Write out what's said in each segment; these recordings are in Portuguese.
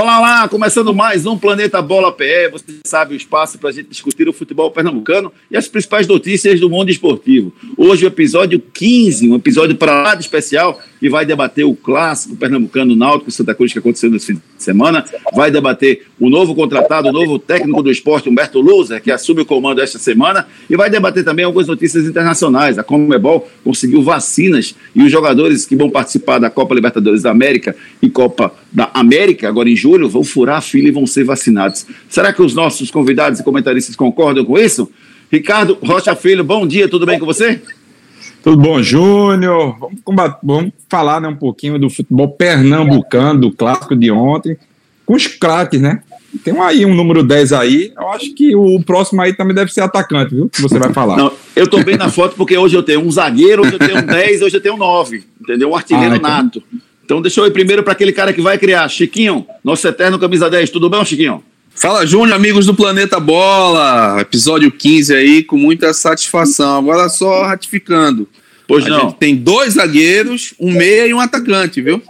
Olá, olá, começando mais um Planeta Bola PE. Você sabe o espaço para a gente discutir o futebol pernambucano e as principais notícias do mundo esportivo. Hoje o episódio 15, um episódio para lá de especial que vai debater o clássico pernambucano Náutico Santa Cruz que aconteceu nesse fim de semana, vai debater o novo contratado, o novo técnico do esporte, Humberto Luzer, que assume o comando esta semana, e vai debater também algumas notícias internacionais. A Comebol conseguiu vacinas e os jogadores que vão participar da Copa Libertadores da América e Copa da América, agora em julho, vão furar a fila e vão ser vacinados. Será que os nossos convidados e comentaristas concordam com isso? Ricardo Rocha Filho, bom dia, tudo bem com você? Tudo bom, Júnior? Vamos, vamos, falar né, um pouquinho do futebol pernambucano, do clássico de ontem, com os craques, né? Tem aí um número 10 aí. Eu acho que o próximo aí também deve ser atacante, viu? Que você vai falar. Não, eu tô bem na foto porque hoje eu tenho um zagueiro, hoje eu tenho um 10, hoje eu tenho um 9. Entendeu? Um artilheiro ah, então... nato. Então deixa eu ir primeiro para aquele cara que vai criar. Chiquinho, nosso eterno camisa 10. Tudo bem, Chiquinho? Fala, Júnior, amigos do Planeta Bola. Episódio 15 aí, com muita satisfação. Agora só ratificando. Pois a não. tem dois zagueiros, um meia e um atacante, viu?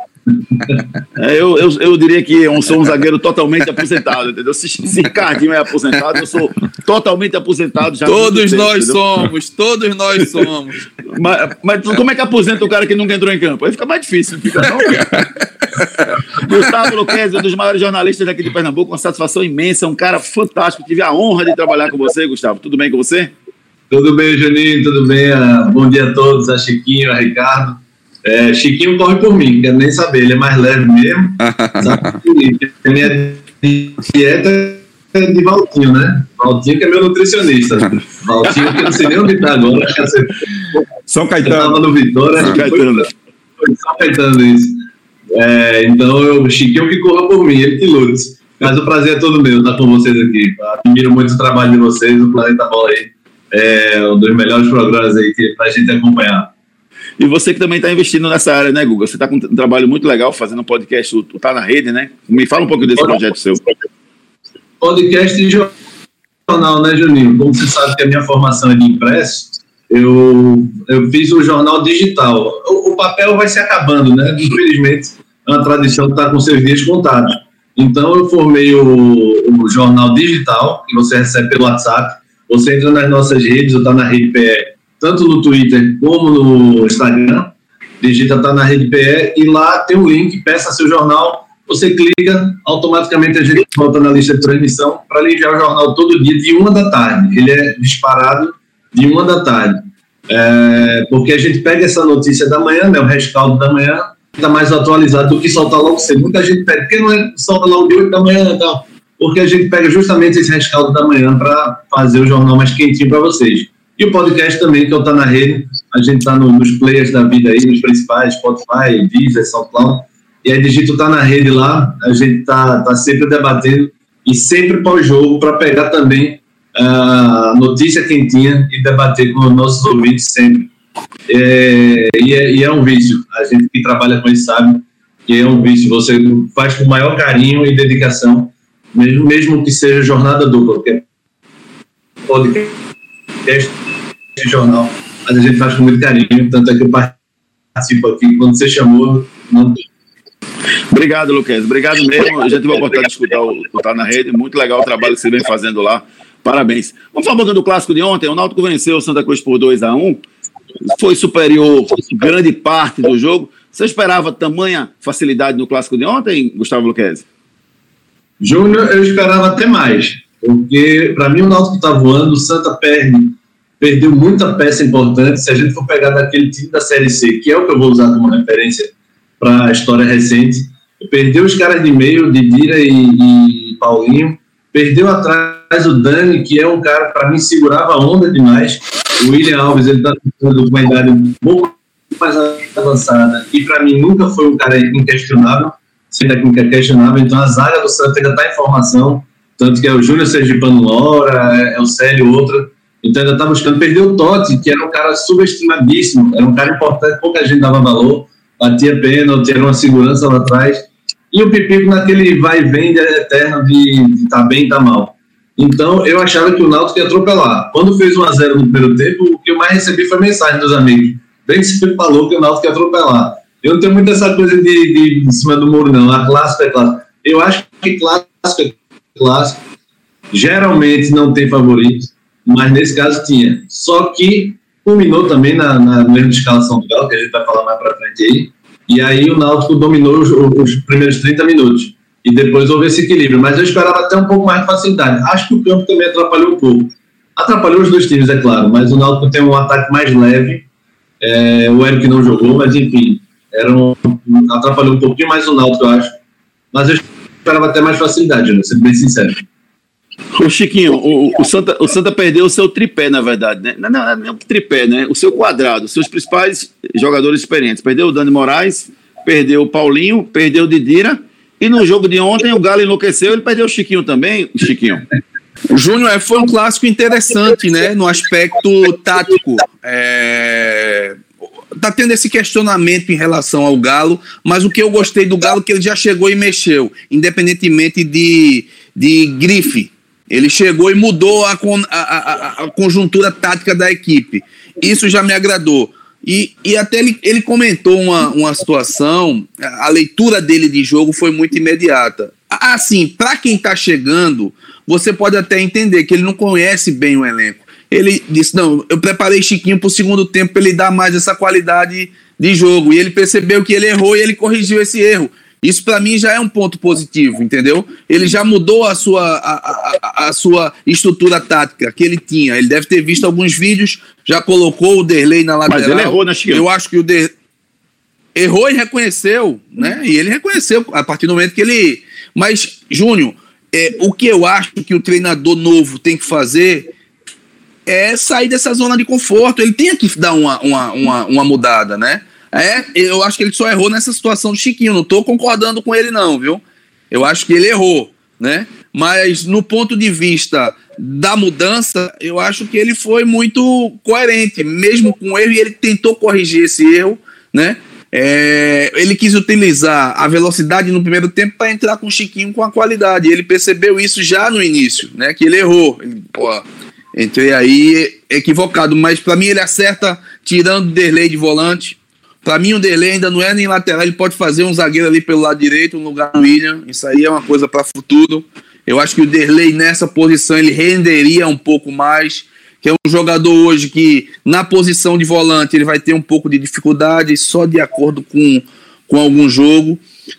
É, eu, eu, eu diria que eu sou um zagueiro totalmente aposentado, entendeu? Se, se Ricardinho é aposentado, eu sou totalmente aposentado. Já todos tempo, nós entendeu? somos, todos nós somos. Mas, mas, como é que aposenta o cara que nunca entrou em campo? Aí fica mais difícil, fica não? Gustavo Luquezzi, um dos maiores jornalistas aqui de Pernambuco, uma satisfação imensa, um cara fantástico. Tive a honra de trabalhar com você, Gustavo. Tudo bem com você? Tudo bem, Juninho, tudo bem? Ah, bom dia a todos, a Chiquinho, a Ricardo. É, Chiquinho corre por mim, quero nem saber, ele é mais leve mesmo. a minha dieta é de Valtinho, né? Valtinho que é meu nutricionista. Valtinho que eu não sei nem onde está agora. Que. São Caetano. Estava no Vitória. São Caetano. Foi São Caetano isso. É, então, eu, Chiquinho que corra por mim, ele que lute. Mas o prazer é todo meu estar com vocês aqui. Admiro muito o trabalho de vocês, o Planeta Bola aí. É um dos melhores programas aí para a gente acompanhar. E você que também está investindo nessa área, né, Guga? Você está com um trabalho muito legal fazendo um podcast, o Tá na Rede, né? Me fala um pouco desse projeto seu. Podcast e jornal, né, Juninho? Como você sabe que a minha formação é de impresso, eu, eu fiz o jornal digital. O, o papel vai se acabando, né? Infelizmente, é uma tradição que está com seus dias contados. Então, eu formei o, o jornal digital, que você recebe pelo WhatsApp. Você entra nas nossas redes, ou está na rede PE tanto no Twitter como no Instagram. Digita tá na rede PE e lá tem um link, peça seu jornal. Você clica, automaticamente a gente volta na lista de transmissão para lhe enviar o jornal todo dia de uma da tarde. Ele é disparado de uma da tarde. É, porque a gente pega essa notícia da manhã, né, o rescaldo da manhã, está mais atualizado do que soltar logo cedo. Muita gente pede, por que não é, solta logo de 8 da manhã e tal? Porque a gente pega justamente esse rescaldo da manhã para fazer o jornal mais quentinho para vocês. E o podcast também, que eu tá na rede, a gente tá no, nos players da vida aí, nos principais, Spotify, Deezer, SoundCloud, e aí digito tá na rede lá, a gente tá, tá sempre debatendo e sempre pós-jogo para pegar também a uh, notícia quentinha e debater com os nossos ouvintes sempre. É, e, é, e, é, um vício, a gente que trabalha com isso sabe que é um vício, você faz com maior carinho e dedicação, mesmo, mesmo que seja jornada dupla, porque podcast esse jornal, mas a gente faz com muito carinho, tanto é que eu participo aqui. Quando você chamou, não Obrigado, Luquez. Obrigado mesmo. Eu já tive a oportunidade de escutar o, o Tá na Rede. Muito legal o trabalho que você vem fazendo lá. Parabéns. Vamos falar um pouquinho do clássico de ontem. O Náutico venceu o Santa Cruz por 2 a 1 Foi superior grande parte do jogo. Você esperava tamanha facilidade no clássico de ontem, Gustavo Luquez? Júnior, eu esperava até mais. Porque, para mim, o Náutico está voando. O Santa perde perdeu muita peça importante. Se a gente for pegar daquele time da Série C, que é o que eu vou usar como referência para a história recente, perdeu os caras de meio, Didira e, e Paulinho, perdeu atrás o Dani, que é um cara, para mim, segurava a onda demais. O William Alves, ele está com uma idade pouco mais avançada e, para mim, nunca foi um cara inquestionável, sem técnica questionável. Então, a zaga do Santos ainda está em formação, tanto que é o Júnior Sergipano Lora, é, é o Célio outro então ainda está buscando perder o Totti, que era um cara subestimadíssimo, era um cara importante, pouca gente dava valor, batia pênalti, era uma segurança lá atrás. E o Pipico naquele vai e vem eterno de tá bem tá mal. Então eu achava que o Náutico ia atropelar. Quando fez 1x0 no primeiro tempo, o que eu mais recebi foi mensagem dos amigos. Bem que você falou que o Náutico ia atropelar. Eu não tenho muito essa coisa de, de, de cima do muro, não. A clássica é clássica. Eu acho que clássico é clássico. Geralmente não tem favorito, mas nesse caso tinha. Só que culminou também na, na, de escalação do Galo, que a gente vai falar mais para frente aí. E aí o Náutico dominou os, os, primeiros 30 minutos. E depois houve esse equilíbrio. Mas eu esperava até um pouco mais de facilidade. Acho que o campo também atrapalhou um pouco. Atrapalhou os dois times, é claro, mas o Náutico tem um ataque mais leve. É, o Eric não jogou, mas enfim, era um, atrapalhou um pouquinho mais o Náutico, eu acho. Mas eu esperava até mais facilidade, né? Sendo bem sincero. Ô Chiquinho, o, o, Santa, o Santa perdeu o seu tripé, na verdade, né? Não, não, não é tripé, né? O seu quadrado, seus principais jogadores experientes. Perdeu o Dani Moraes, perdeu o Paulinho, perdeu o Didira. E no jogo de ontem o Galo enlouqueceu, ele perdeu o Chiquinho também, Chiquinho. Júnior, é, foi um clássico interessante, né? No aspecto tático. É... Tá tendo esse questionamento em relação ao Galo, mas o que eu gostei do Galo é que ele já chegou e mexeu, independentemente de, de grife. Ele chegou e mudou a, a, a, a conjuntura tática da equipe. Isso já me agradou. E, e até ele, ele comentou uma, uma situação, a leitura dele de jogo foi muito imediata. Assim, para quem está chegando, você pode até entender que ele não conhece bem o elenco. Ele disse: Não, eu preparei Chiquinho para o segundo tempo para ele dar mais essa qualidade de jogo. E ele percebeu que ele errou e ele corrigiu esse erro. Isso para mim já é um ponto positivo, entendeu? Ele já mudou a sua, a, a, a, sua estrutura tática que ele tinha. Ele deve ter visto alguns vídeos, já colocou o Derlei na lateral. Mas ele errou, né, Chiquinho? Eu acho que o Der... errou e reconheceu, né? E ele reconheceu a partir do momento que ele. Mas, Júnior, é, o que eu acho que o treinador novo tem que fazer é sair dessa zona de conforto. Ele tem que dar uma, uma, uma, uma mudada, né? É, eu acho que ele só errou nessa situação do Chiquinho. Não estou concordando com ele, não, viu? Eu acho que ele errou, né? Mas no ponto de vista da mudança, eu acho que ele foi muito coerente, mesmo com erro, e ele tentou corrigir esse erro, né? É, ele quis utilizar a velocidade no primeiro tempo para entrar com o Chiquinho com a qualidade. Ele percebeu isso já no início, né? Que ele errou. Ele, pô, entrei aí equivocado, mas para mim ele acerta tirando o Derlei de volante, para mim, o Delay ainda não é nem lateral, ele pode fazer um zagueiro ali pelo lado direito, no lugar do William. Isso aí é uma coisa para futuro. Eu acho que o Derlei nessa posição ele renderia um pouco mais, que é um jogador hoje que na posição de volante ele vai ter um pouco de dificuldade só de acordo com, com algum jogo,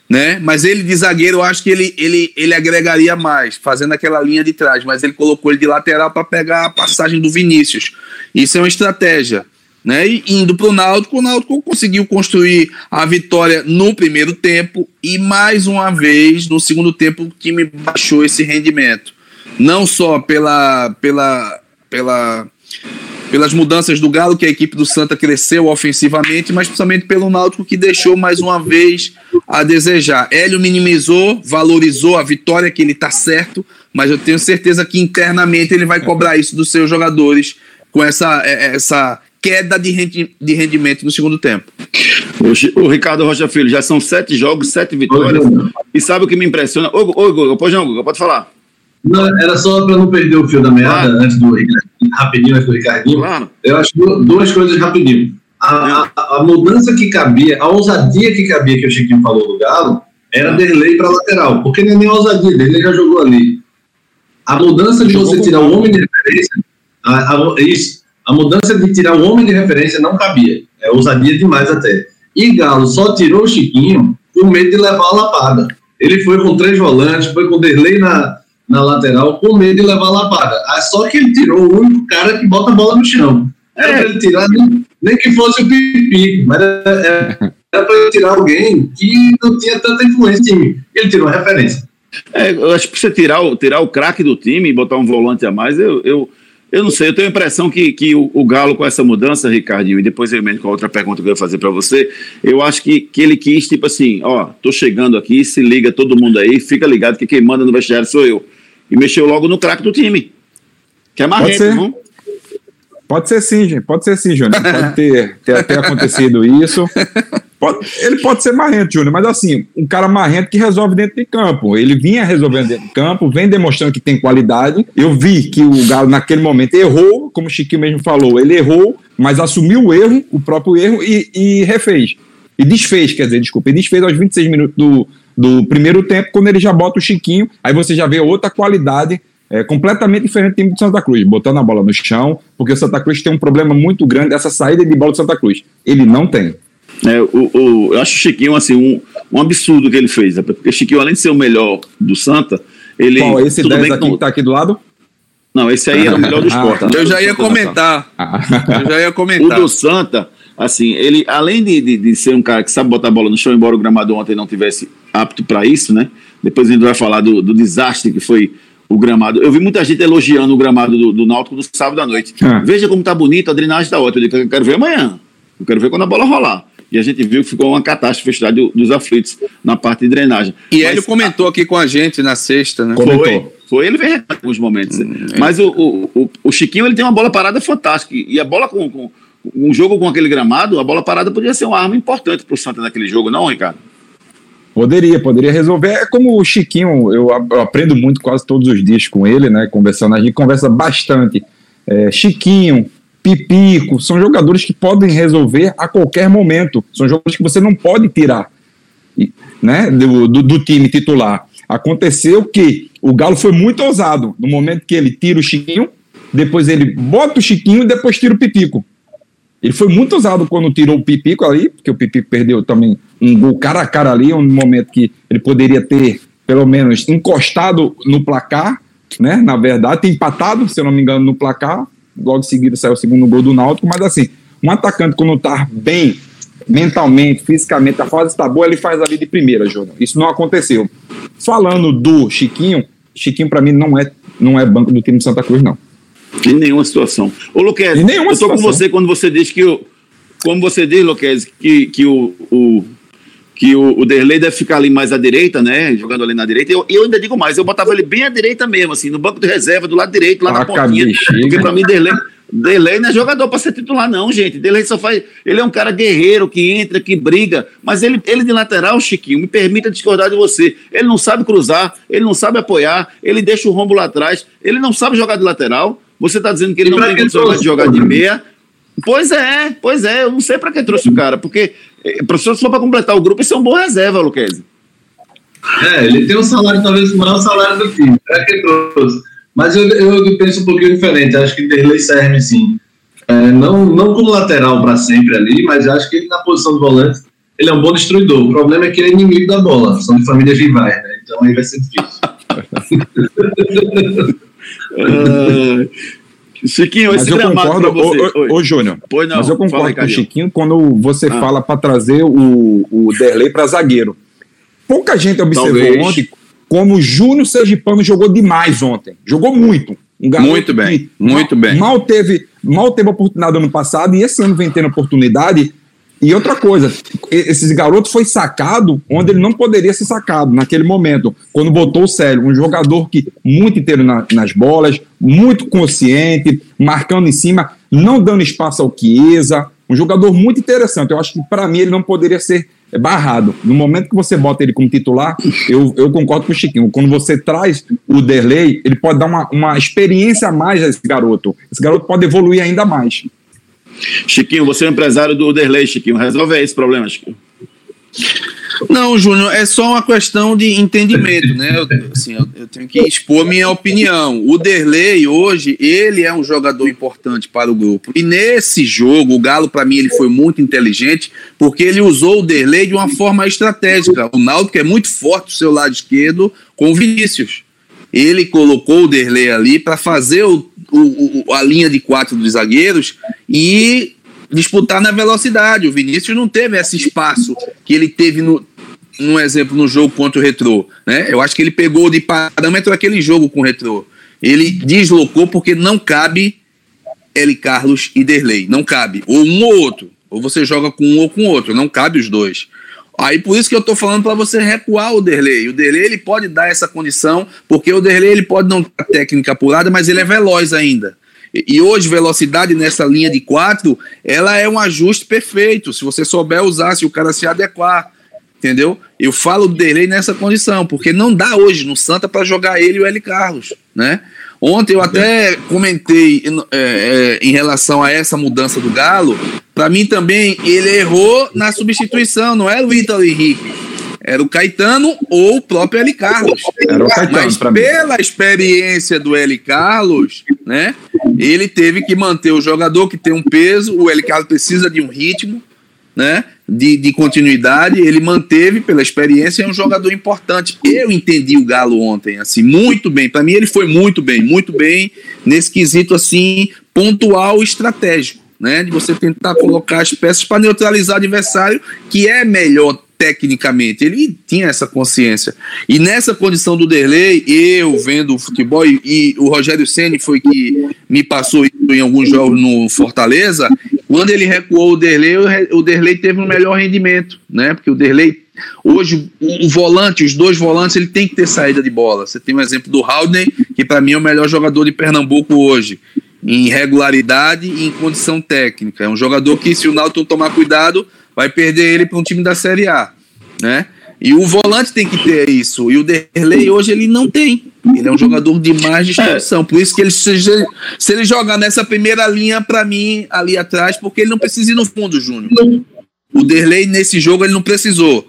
né? Mas ele de zagueiro eu acho que ele, ele, ele agregaria mais, fazendo aquela linha de trás, mas ele colocou ele de lateral para pegar a passagem do Vinícius. Isso é uma estratégia. Né? E indo para o Náutico, o Náutico conseguiu construir a vitória no primeiro tempo e mais uma vez no segundo tempo o time baixou esse rendimento. Não só pela, pela, pela, pelas mudanças do Galo, que a equipe do Santa cresceu ofensivamente, mas principalmente pelo Náutico que deixou mais uma vez a desejar. Hélio minimizou, valorizou a vitória, que ele está certo, mas eu tenho certeza que internamente ele vai cobrar isso dos seus jogadores com essa, essa queda de, rendi de rendimento no segundo tempo. O, o, Ricardo Rocha Filho, já são sete jogos, sete vitórias. e sabe o que me impressiona? Ô, ô Guga, pode não, Guga, pode falar. Não, era só para não perder o fio da meada claro. antes do rapidinho, antes do Ricardinho. Claro. Eu acho duas coisas rapidinho. A, a, a, mudança que cabia, a ousadia que cabia, que o Chiquinho falou do Galo, era Derlei para lateral, porque nem a ousadia, Derlei já jogou ali. A mudança de você tirar o homem de referência, a, a, isso, a mudança de tirar o homem de referência não cabia. É ousadia demais até. E Galo só tirou o Chiquinho com medo de levar a lapada. Ele foi com três volantes, foi com Derlei na, na lateral, com medo de levar a lapada. Ah, só que ele tirou o único cara que bota a bola no chão. Era para ele tirar, nem, nem, que fosse o Pipi, mas era, era, ele tirar alguém que não tinha tanta influência em mim. Ele tirou a referência. É, eu acho que você tirar o, tirar o craque do time e botar um volante a mais, eu, eu eu não sei, eu tenho a impressão que, que o, o Galo, com essa mudança, Ricardinho, e depois eu emendo com a outra pergunta que eu ia fazer para você, eu acho que, que ele quis, tipo assim, ó, tô chegando aqui, se liga todo mundo aí, fica ligado que quem manda no vestiário sou eu. E mexeu logo no craque do time. Que é marrento, não? Pode ser sim, gente. Pode ser sim, Júnior. Pode ter, ter, ter acontecido isso. Pode, ele pode ser marrento, Júnior, mas assim, um cara marrento que resolve dentro de campo. Ele vinha resolvendo dentro de campo, vem demonstrando que tem qualidade. Eu vi que o Galo, naquele momento, errou, como o Chiquinho mesmo falou, ele errou, mas assumiu o erro, o próprio erro, e, e refez. E desfez, quer dizer, desculpa, e desfez aos 26 minutos do, do primeiro tempo, quando ele já bota o Chiquinho, aí você já vê outra qualidade é, completamente diferente do time do Santa Cruz, botando a bola no chão, porque o Santa Cruz tem um problema muito grande dessa saída de bola do Santa Cruz. Ele não tem. É, o, o, eu acho o Chiquinho assim, um, um absurdo que ele fez, né? porque o Chiquinho, além de ser o melhor do Santa, ele. Qual, esse 10 aqui não... que tá aqui do lado? Não, esse aí é o melhor do esporte. Ah? Eu já ia comentar. Eu já ia comentar. O do Santa, assim, ele, além de, de, de, ser um cara que sabe botar a bola no chão, embora o gramado ontem não tivesse apto para isso, né? Depois a gente vai falar do, do, desastre que foi o gramado. Eu vi muita gente elogiando o gramado do, do Náutico no sábado à noite. Ah. Veja como tá bonito, a drenagem tá ótima. Eu, digo, eu quero ver amanhã. Eu quero ver quando a bola rolar. E a gente viu que ficou uma catástrofe do, dos aflitos na parte de drenagem. E Mas, ele comentou a... aqui com a gente na sexta, né? Foi, foi ele veio em alguns momentos. Hum, é. Mas o, o, o, Chiquinho ele tem uma bola parada fantástica. E a bola com, com um jogo com aquele gramado, a bola parada podia ser uma arma importante para o Santa naquele jogo, não, Ricardo? Poderia, poderia resolver. É como o Chiquinho, eu, aprendo muito quase todos os dias com ele, né? Conversando, a gente conversa bastante. É, Chiquinho, Pipico, são jogadores que podem resolver a qualquer momento. São jogadores que você não pode tirar né, do, do, do, time titular. Aconteceu que o Galo foi muito ousado no momento que ele tira o Chiquinho, depois ele bota o Chiquinho e depois tira o Pipico. Ele foi muito ousado quando tirou o Pipico ali, porque o Pipico perdeu também um gol cara a cara ali, um momento que ele poderia ter, pelo menos, encostado no placar, né? Na verdade, empatado, se eu não me engano, no placar, logo em seguida saiu o segundo gol do Náutico, mas assim, um atacante quando tá bem mentalmente, fisicamente, a fase está boa, ele faz ali de primeira, Júnior. Isso não aconteceu. Falando do Chiquinho, Chiquinho para mim não é, não é banco do time de Santa Cruz, não. Em nenhuma situação. Ô, Luquez, eu estou situação. com você quando você diz que o. Como você diz, Luquez, que, que o, o que o, o Derlei deve ficar ali mais à direita, né? Jogando ali na direita. Eu, eu ainda digo mais, eu botava ele bem à direita mesmo, assim, no banco de reserva, do lado direito, lá ah, na pontinha. Porque para mim, Derlei, Derlei não é jogador para ser titular, não, gente. Derlei só faz. Ele é um cara guerreiro que entra, que briga. Mas ele, ele de lateral, Chiquinho, me permita discordar de você. Ele não sabe cruzar, ele não sabe apoiar, ele deixa o rombo lá atrás, ele não sabe jogar de lateral. Você está dizendo que ele não tem condição de jogar de meia. Pois é, pois é, eu não sei para que trouxe o cara, porque professor, só para completar o grupo, isso é um bom reserva, Luquezzi. É, ele tem um salário, talvez o maior salário do time, é que trouxe. Mas eu, eu penso um pouquinho diferente, acho que Derlei serve sim. É, não, não como lateral para sempre ali, mas acho que ele na posição de volante, ele é um bom destruidor. O problema é que ele é inimigo da bola, são de famílias rivais, né? Então aí vai ser difícil. Chiquinho, mas esse eu concordo, ô, ô, Júnior, mas eu concordo aí, com o Chiquinho quando você ah. fala para trazer o, o Derlei para zagueiro. Pouca gente observou Talvez. ontem como o Júnior Sergipano jogou demais ontem. Jogou muito. Um muito bem, muito mal, bem. Mal teve, mal teve oportunidade ano passado e esse ano vem tendo oportunidade e outra coisa, esse garoto foi sacado onde ele não poderia ser sacado naquele momento, quando botou o Célio, um jogador que muito inteiro na, nas bolas, muito consciente, marcando em cima, não dando espaço ao Chiesa, um jogador muito interessante. Eu acho que para mim ele não poderia ser barrado. No momento que você bota ele como titular, eu, eu concordo com o Chiquinho. Quando você traz o Derlei, ele pode dar uma, uma experiência a mais a esse garoto. Esse garoto pode evoluir ainda mais. Chiquinho, você é empresário do Derlei, Chiquinho. Resolve esse problema, Chiquinho. Não, Júnior, é só uma questão de entendimento, né? Eu, assim, eu, eu, tenho que expor minha opinião. O Derlei, hoje, ele é um jogador importante para o grupo. E nesse jogo, o Galo, para mim, ele foi muito inteligente, porque ele usou o Derlei de uma forma estratégica. O que é muito forte do seu lado esquerdo, com o Vinícius. Ele colocou o Derlei ali para fazer o o, o, a linha de quatro dos zagueiros e disputar na velocidade. O Vinícius não teve esse espaço que ele teve no, exemplo no jogo contra o Retrô. Né? Eu acho que ele pegou de parâmetro aquele jogo com o Retrô. Ele deslocou porque não cabe L. Carlos e Derlei. Não cabe. Ou um ou outro. Ou você joga com um ou com outro. Não cabe os dois. Aí por isso que eu tô falando para você recuar o Derlei. O Derlei ele pode dar essa condição, porque o Derlei ele pode não ter técnica apurada, mas ele é veloz ainda. E hoje, velocidade nessa linha de quatro, ela é um ajuste perfeito. Se você souber usar, se o cara se adequar. Entendeu? Eu falo do Derlei nessa condição, porque não dá hoje no Santa para jogar ele e o L. Carlos, né? Ontem eu até comentei é, é, em relação a essa mudança do Galo. Para mim também, ele errou na substituição, não é o Ítalo Henrique. era o Caetano ou o próprio L. Carlos. Era o Caetano, Mas pra mim. pela experiência do L. Carlos, né? Ele teve que manter o jogador que tem um peso, o L. Carlos precisa de um ritmo, né? De, de continuidade, ele manteve pela experiência, é um jogador importante. Eu entendi o Galo ontem, assim, muito bem. Para mim, ele foi muito bem, muito bem nesse quesito, assim, pontual estratégico, né? De você tentar colocar as peças para neutralizar o adversário, que é melhor tecnicamente. Ele tinha essa consciência. E nessa condição do Derlei, eu vendo o futebol, e, e o Rogério Ceni foi que me passou em alguns jogos no Fortaleza, quando ele recuou o Derlei, o o Derlei teve um melhor rendimento, né? Porque o Derlei, hoje, o, o volante, os dois volantes, ele tem que ter saída de bola. Você tem um exemplo do Haldner, que para mim é o melhor jogador de Pernambuco hoje. Em regularidade e em condição técnica. É um jogador que, se o Náutico tomar cuidado, vai perder ele para um time da Série A, né? E o volante tem que ter isso. E o Derlei hoje ele não tem. Ele é um jogador de mais distribuição. Por isso que ele se, se ele jogar nessa primeira linha para mim ali atrás, porque ele não precisa ir no fundo, Júnior. O Derlei nesse jogo ele não precisou.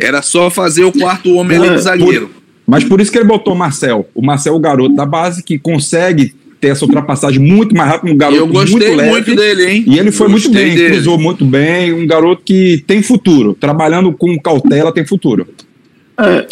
Era só fazer o quarto homem ali É, de zagueiro. Mas por isso que ele botou o Marcel. O Marcel é o garoto da base que consegue ter essa ultrapassagem muito mais rápido, um garoto eu gostei muito leve. muito dele, hein? E ele foi muito Gostei bem, dele. cruzou muito bem, um garoto que tem futuro. Trabalhando com cautela, tem futuro. É,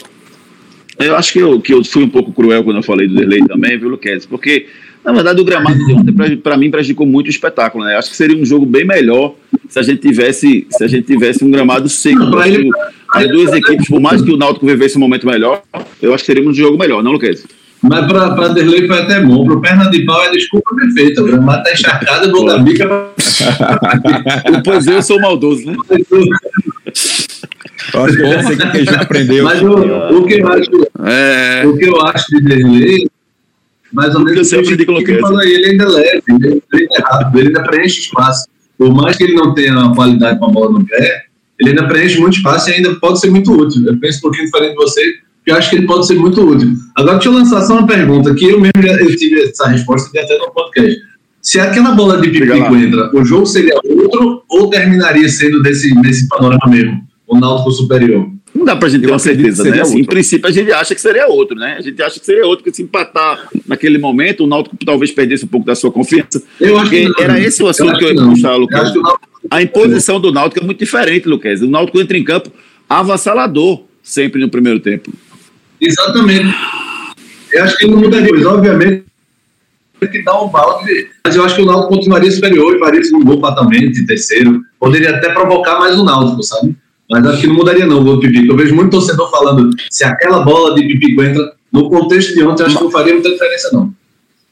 eu acho que eu, que eu fui um pouco cruel quando eu falei do Derlei também, viu, Luquez? Porque, na verdade, o gramado de ontem, pra- pra mim, prejudicou muito o espetáculo, né? Acho que seria um jogo bem melhor se a gente tivesse, se a gente tivesse um gramado seco. Que As duas equipes, por mais que o Náutico vivesse um momento melhor, eu acho que teríamos um jogo melhor, não, Luquez? Mas para Derlei foi até bom. Para o perna de pau é desculpa perfeita. O gramado está encharcado, eu vou dar bica. Pois eu sou maldoso, né? Eu acho que você que Queijo aprendeu. Mas o, o, que eu acho, É, o que eu acho de Derlei, mais ou Eu menos, sempre digo o que falou aí, ele ainda é leve, ele ainda rápido, ele ainda preenche espaço. Por mais que ele não tenha uma qualidade com a bola no pé, ele ainda preenche muito espaço e ainda pode ser muito útil. Eu penso um pouquinho diferente de você, porque eu acho que ele pode ser muito útil. Agora, deixa eu lançar só uma pergunta, que eu mesmo já- eu tive essa resposta e até no podcast. Se aquela bola de pipico entra, o jogo seria outro ou terminaria sendo desse, nesse panorama mesmo? O Náutico superior? Não dá pra gente ter Eu uma certeza, que né? Assim, em princípio, a gente acha que seria outro, né? A gente acha que seria outro, porque se empatar naquele momento, o Náutico talvez perdesse um pouco da sua confiança. Eu acho que não. era esse o Eu assunto acho que eu ia não. puxar, Eu Lucas. que Náutico A imposição do Náutico é muito diferente, Luquez. O Náutico entra em campo avassalador sempre no primeiro tempo. Exatamente. Eu acho que não muda coisa. Obviamente, que dar um balde. Mas eu acho que o Náutico continuaria superior e faria isso num gol fatalmente, de terceiro. Poderia até provocar mais o Náutico, sabe? Mas acho que não mudaria não o gol do Pipico. Eu vejo muito torcedor falando se aquela bola de Pipico entra no contexto de ontem, acho que não faria muita diferença não.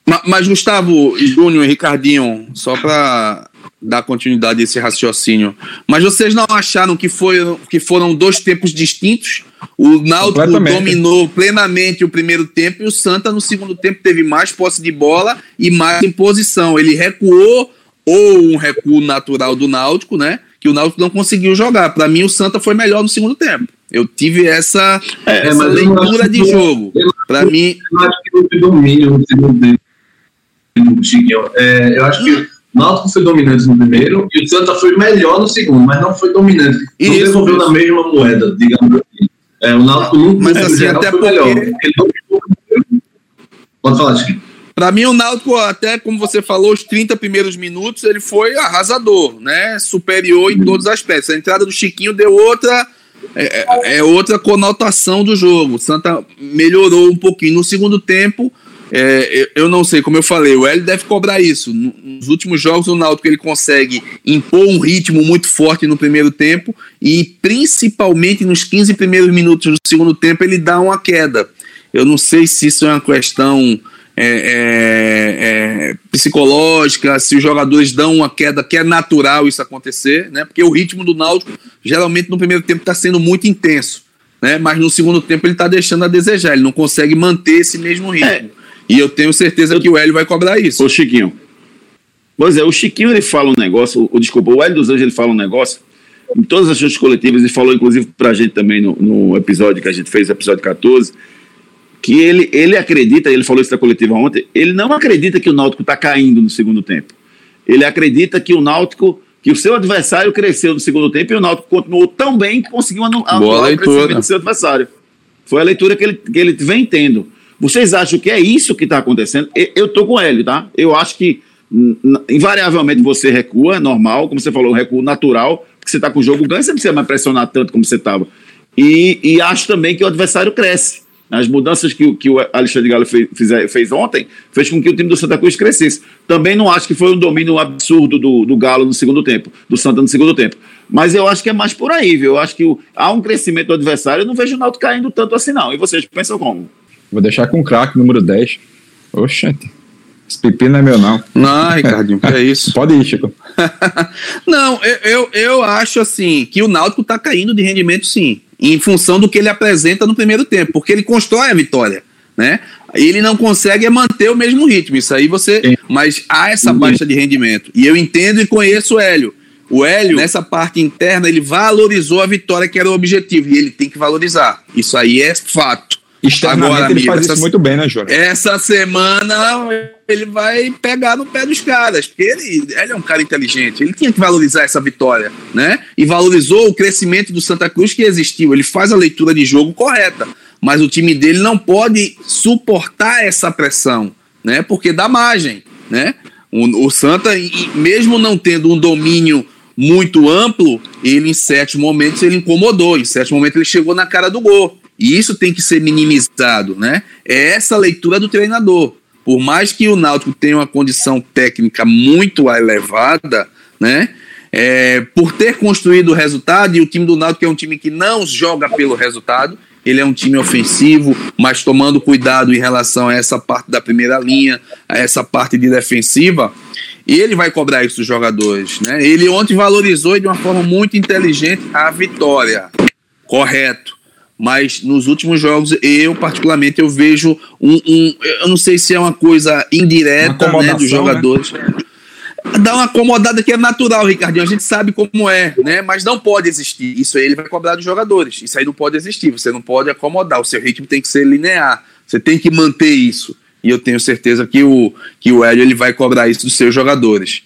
Ma- Mas, Gustavo, Júnior e Ricardinho, só para dar continuidade a esse raciocínio, mas vocês não acharam que, foi, que foram dois tempos distintos? O Náutico dominou plenamente o primeiro tempo e o Santa, no segundo tempo, teve mais posse de bola e mais imposição. Ele recuou, ou um recuo natural do Náutico, né? Que o Náutico não conseguiu jogar. Para mim, o Santa foi melhor no segundo tempo. Eu tive essa, É, essa leitura de que- jogo. eu- Para mim, Eu acho que domínio no segundo tempo. É, eu acho que o Náutico foi dominante no primeiro e o Santa foi melhor no segundo, mas não foi dominante. Não Isso, devolveu isso. na mesma moeda, digamos assim. É, o Náutico nunca Mas assim, até foi porque- melhor. Ele. Pode falar, Chiquinho. Pra mim, o Náutico, até como você falou, os 30 primeiros minutos, ele foi arrasador, né? Superior em todos os aspectos. A entrada do Chiquinho deu outra. É, é- é outra conotação do jogo. O Santa melhorou um pouquinho. No segundo tempo, é, eu eu não sei, como eu falei, o Hélio deve cobrar isso. No- Nos últimos jogos, o Náutico ele consegue impor um ritmo muito forte no primeiro tempo e, principalmente nos 15 primeiros minutos do segundo tempo, ele dá uma queda. Eu não sei se isso é uma questão é, é, é, psicológica, se os jogadores dão uma queda que é natural isso acontecer, né? Porque o ritmo do Náutico geralmente no primeiro tempo está sendo muito intenso, né? Mas no segundo tempo ele está deixando a desejar, ele não consegue manter esse mesmo ritmo. E eu tenho certeza que o Hélio vai cobrar isso. Ô, Chiquinho. Pois é, o Chiquinho ele fala um negócio, o, desculpa, o Hélio dos Anjos ele fala um negócio, em todas as suas coletivas, ele falou inclusive pra gente também no, no episódio que a gente fez, episódio 14, que ele, ele acredita, ele falou isso na coletiva ontem, ele não acredita que o Náutico está caindo no segundo tempo. Ele acredita que o Náutico que o seu adversário cresceu no segundo tempo e o Náutico continuou tão bem que conseguiu anular o crescimento do seu adversário. Foi a leitura que ele, que ele vem tendo. Vocês acham que é isso que está acontecendo? Eu estou com ele, tá? Eu acho que invariavelmente você recua, normal, como você falou, um recuo natural, porque você está com o jogo ganho, você não precisa mais pressionar tanto como você estava. E, e acho também que o adversário cresce. As mudanças que, que o Alexandre Galo fez, fez, fez, ontem fez com que o time do Santa Cruz crescesse. Também não acho que foi um domínio absurdo do, do Galo no segundo tempo, do Santa no segundo tempo. Mas eu acho que é mais por aí, viu? Eu acho que o, há um crescimento do adversário, eu não vejo o Náutico caindo tanto assim, não. E vocês pensam como? Vou deixar com o craque, número 10. Oxente. Esse pepino não é meu, não. Não, Ricardinho, que é isso. Pode ir, Chico. não, eu, eu, eu acho assim que o Náutico tá caindo de rendimento, sim em função do que ele apresenta no primeiro tempo, porque ele constrói a vitória, né? Ele não consegue manter o mesmo ritmo, isso aí você. Sim. Mas há essa baixa de rendimento. E eu entendo e conheço o Hélio. O Hélio, nessa parte interna, ele valorizou a vitória que era o objetivo, e ele tem que valorizar. Isso aí é fato. Externamente Agora, ele faz essa, isso muito bem, né, Júnior? Essa semana ele vai pegar no pé dos caras, porque ele, ele é um cara inteligente, ele tinha que valorizar essa vitória, né? E valorizou o crescimento do Santa Cruz que existiu. Ele faz a leitura de jogo correta, mas o time dele não pode suportar essa pressão, né? Porque dá margem, né? O, o Santa, mesmo não tendo um domínio muito amplo, ele em certos momentos ele incomodou, em certos momentos ele chegou na cara do gol. E isso tem que ser minimizado, né? É essa leitura do treinador. Por mais que o Náutico tenha uma condição técnica muito elevada, né? É, por ter construído o resultado, e o time do Náutico é um time que não joga pelo resultado, ele é um time ofensivo, mas tomando cuidado em relação a essa parte da primeira linha, a essa parte de defensiva, ele vai cobrar isso dos jogadores. Né? Ele ontem valorizou de uma forma muito inteligente a vitória. Correto mas nos últimos jogos eu particularmente eu vejo um, um eu não sei se é uma coisa indireta né, dos né? jogadores. Né? dá uma acomodada que é natural Ricardinho a gente sabe como é né mas não pode existir. Isso aí ele vai cobrar dos jogadores. Isso aí não pode existir. Você não pode acomodar. O seu ritmo tem que ser linear. Você tem que manter isso. E eu tenho certeza que o que o Hélio ele vai cobrar isso dos seus jogadores.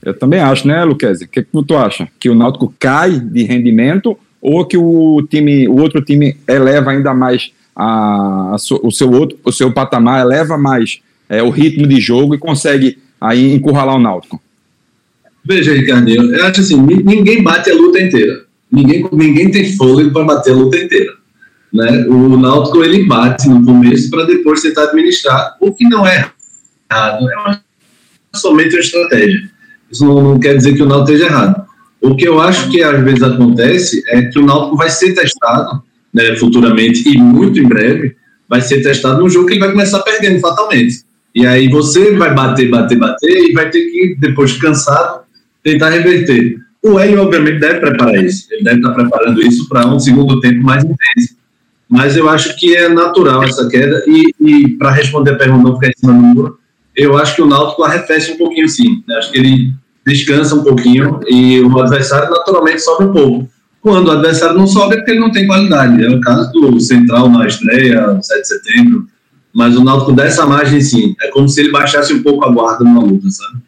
Eu também acho né Luquezzi? O que, que tu acha? Que o Náutico cai de rendimento ou que o time, o outro time eleva ainda mais a, a o seu outro, o seu patamar, eleva mais é, o ritmo de jogo e consegue aí encurralar o Náutico? Veja, Ricardinho, eu acho assim, ninguém bate a luta inteira. Ninguém, ninguém tem fôlego para bater a luta inteira. Né? O Náutico ele bate no começo para depois tentar administrar, o que não é errado, é somente uma estratégia. Isso não, não quer dizer que o Náutico esteja errado. O que eu acho que às vezes acontece é que o Náutico vai ser testado né, futuramente e muito em breve vai ser testado num jogo que ele vai começar perdendo fatalmente. E aí você vai bater, bater, bater e vai ter que, depois cansado, tentar reverter. O Hélio, obviamente, deve preparar isso. Ele deve estar preparando isso para um segundo tempo mais intenso. Mas eu acho que é natural essa queda. E, e para responder a pergunta, não ficar em cima do muro, eu acho que o Náutico arrefece um pouquinho sim. Acho que ele descansa um pouquinho e o adversário naturalmente sobe um pouco. Quando o adversário não sobe é porque ele não tem qualidade. É o caso do Central na estreia, 7 de setembro. Mas o Náutico dessa margem, sim. É como se ele baixasse um pouco a guarda numa luta, sabe?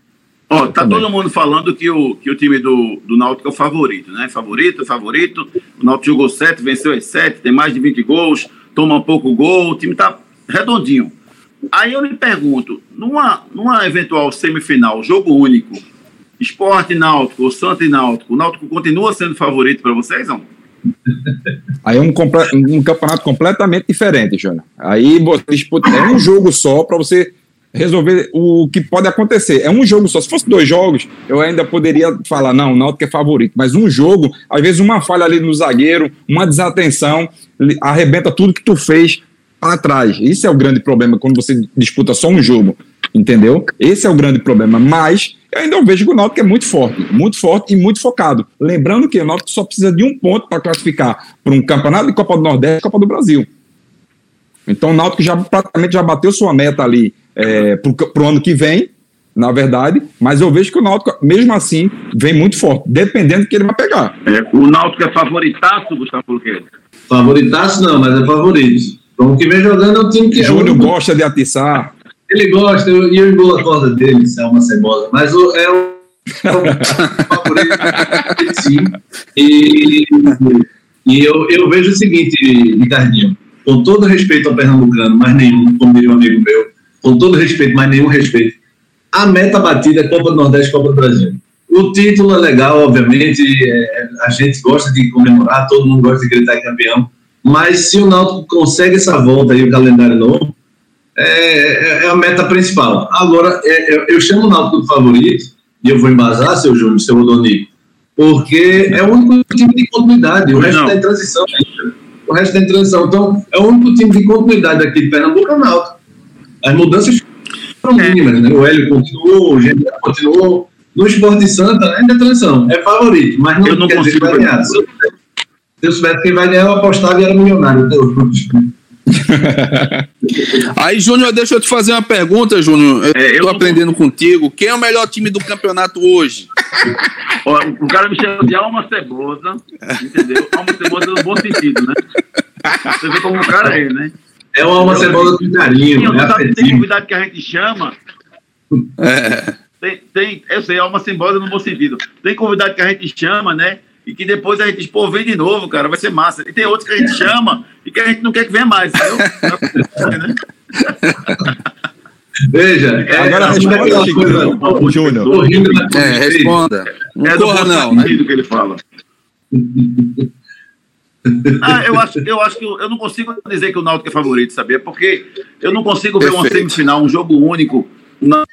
Ó, oh, tá todo mundo falando que o, que o time do, do Náutico é o favorito, né? Favorito, favorito. O Náutico jogou 7, venceu as 7, tem mais de 20 gols, toma pouco gol, o time tá redondinho. Aí eu me pergunto, numa, numa eventual semifinal, jogo único, Esporte Náutico Santa e Náutico, o Náutico continua sendo favorito para vocês, não? Aí é um, um, campeonato completamente diferente, Jana. Aí disputa, é um jogo só para você resolver o que pode acontecer. É um jogo só. Se fosse dois jogos, eu ainda poderia falar, não, o Náutico é favorito. Mas um jogo, às vezes uma falha ali no zagueiro, uma desatenção, arrebenta tudo que tu fez para trás. Isso é o grande problema quando você disputa só um jogo, entendeu? Esse é o grande problema. Mas eu ainda vejo que o Náutico é muito forte, muito forte e muito focado. Lembrando que o Náutico só precisa de um ponto para classificar para um campeonato de Copa do Nordeste e Copa do Brasil. Então o Náutico já praticamente já bateu sua meta ali é, para o ano que vem, na verdade, mas eu vejo que o Náutico, mesmo assim, vem muito forte, dependendo do que ele vai pegar. É, o Náutico é favoritaço, Gustavo Luqueira? Favoritaço não, mas é favorito. Então, o que vem jogando é o time que Júnior é gosta de atiçar. Ele gosta, e eu, eu engulo a corda dele, se é uma cebola. Mas o, é sim. E, e eu, eu vejo o seguinte, Ricardinho, com todo respeito ao pernambucano, mas nenhum, como diria um amigo meu, com todo respeito, mas nenhum respeito, a meta batida é Copa do Nordeste Copa do Brasil. O título é legal, obviamente, é, a gente gosta de comemorar, todo mundo gosta de gritar campeão, mas se o Náutico consegue essa volta aí, o calendário novo, é, é a meta principal. Agora, é, é eu chamo o Náutico do favorito, e eu vou embasar, seu Júnior, seu Rodonico, porque é o único time de continuidade, o resto está em transição O resto está em transição. Então, é o único time de continuidade aqui de Pernambuco é o Náutico. As mudanças foram mínimas, né? O Hélio continuou, o Gênero continuou. No Esporte de Santa, ainda é transição. É favorito, mas não, eu não quer consigo dizer que vai ganhar. Se eu soubesse quem vai ganhar, eu apostava e era milionário. Então, Aí, Júnior, deixa eu te fazer uma pergunta, Júnior. Eu é, tô aprendendo contigo. Quem é o melhor time do campeonato hoje? Ó, o cara me chama de alma cebosa, entendeu? Alma cebosa no bom sentido, né? Você vê como o cara é, né? É uma alma cebosa com carinho. Tem convidado que a gente chama. É. Tem, tem, eu sei, alma cebosa no bom sentido. Tem convidado que a gente chama, né? E que depois a gente diz, pô, vem de novo, cara, vai ser massa. E tem outros que a gente chama e que a gente não quer que venha mais, entendeu? né? Veja, é, agora responda aqui, coisa, Júnior. É, responda. Não é corra não, né? que ele fala. Ah, eu acho, eu acho que eu, eu, não consigo dizer que o Náutico é favorito, sabia? Porque eu não consigo ver Perfeito. uma semifinal, um jogo único,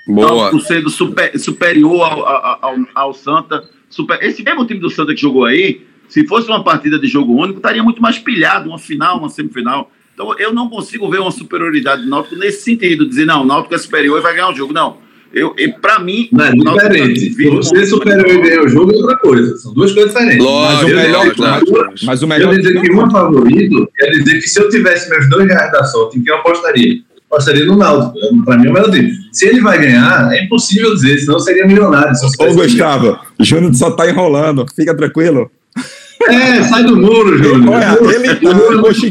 Náutico sendo super, superior ao, ao, ao Santa super... Esse mesmo time do Santa que jogou aí, se fosse uma partida de jogo único, estaria muito mais pilhado, uma final, uma semifinal. Então, eu não consigo ver uma superioridade do Náutico nesse sentido, dizer, não, o Náutico é superior e vai ganhar o jogo. Não. Eu, para mim, não, é diferente. Você superior e ganhar o jogo é outra coisa. São duas coisas diferentes. Lógico, mas, o melhor, mas, mas o melhor. Eu dizer que um favorito quer dizer que se eu tivesse meus dois reais da sorte, em quem eu apostaria? Apostaria no Náutico. Para mim é o melhor time. Se ele vai ganhar, é impossível dizer, senão seria milionário. Ô, Gustavo, o Júnior só tá enrolando. Fica tranquilo. É, sai do muro, Júnior. Olha, ele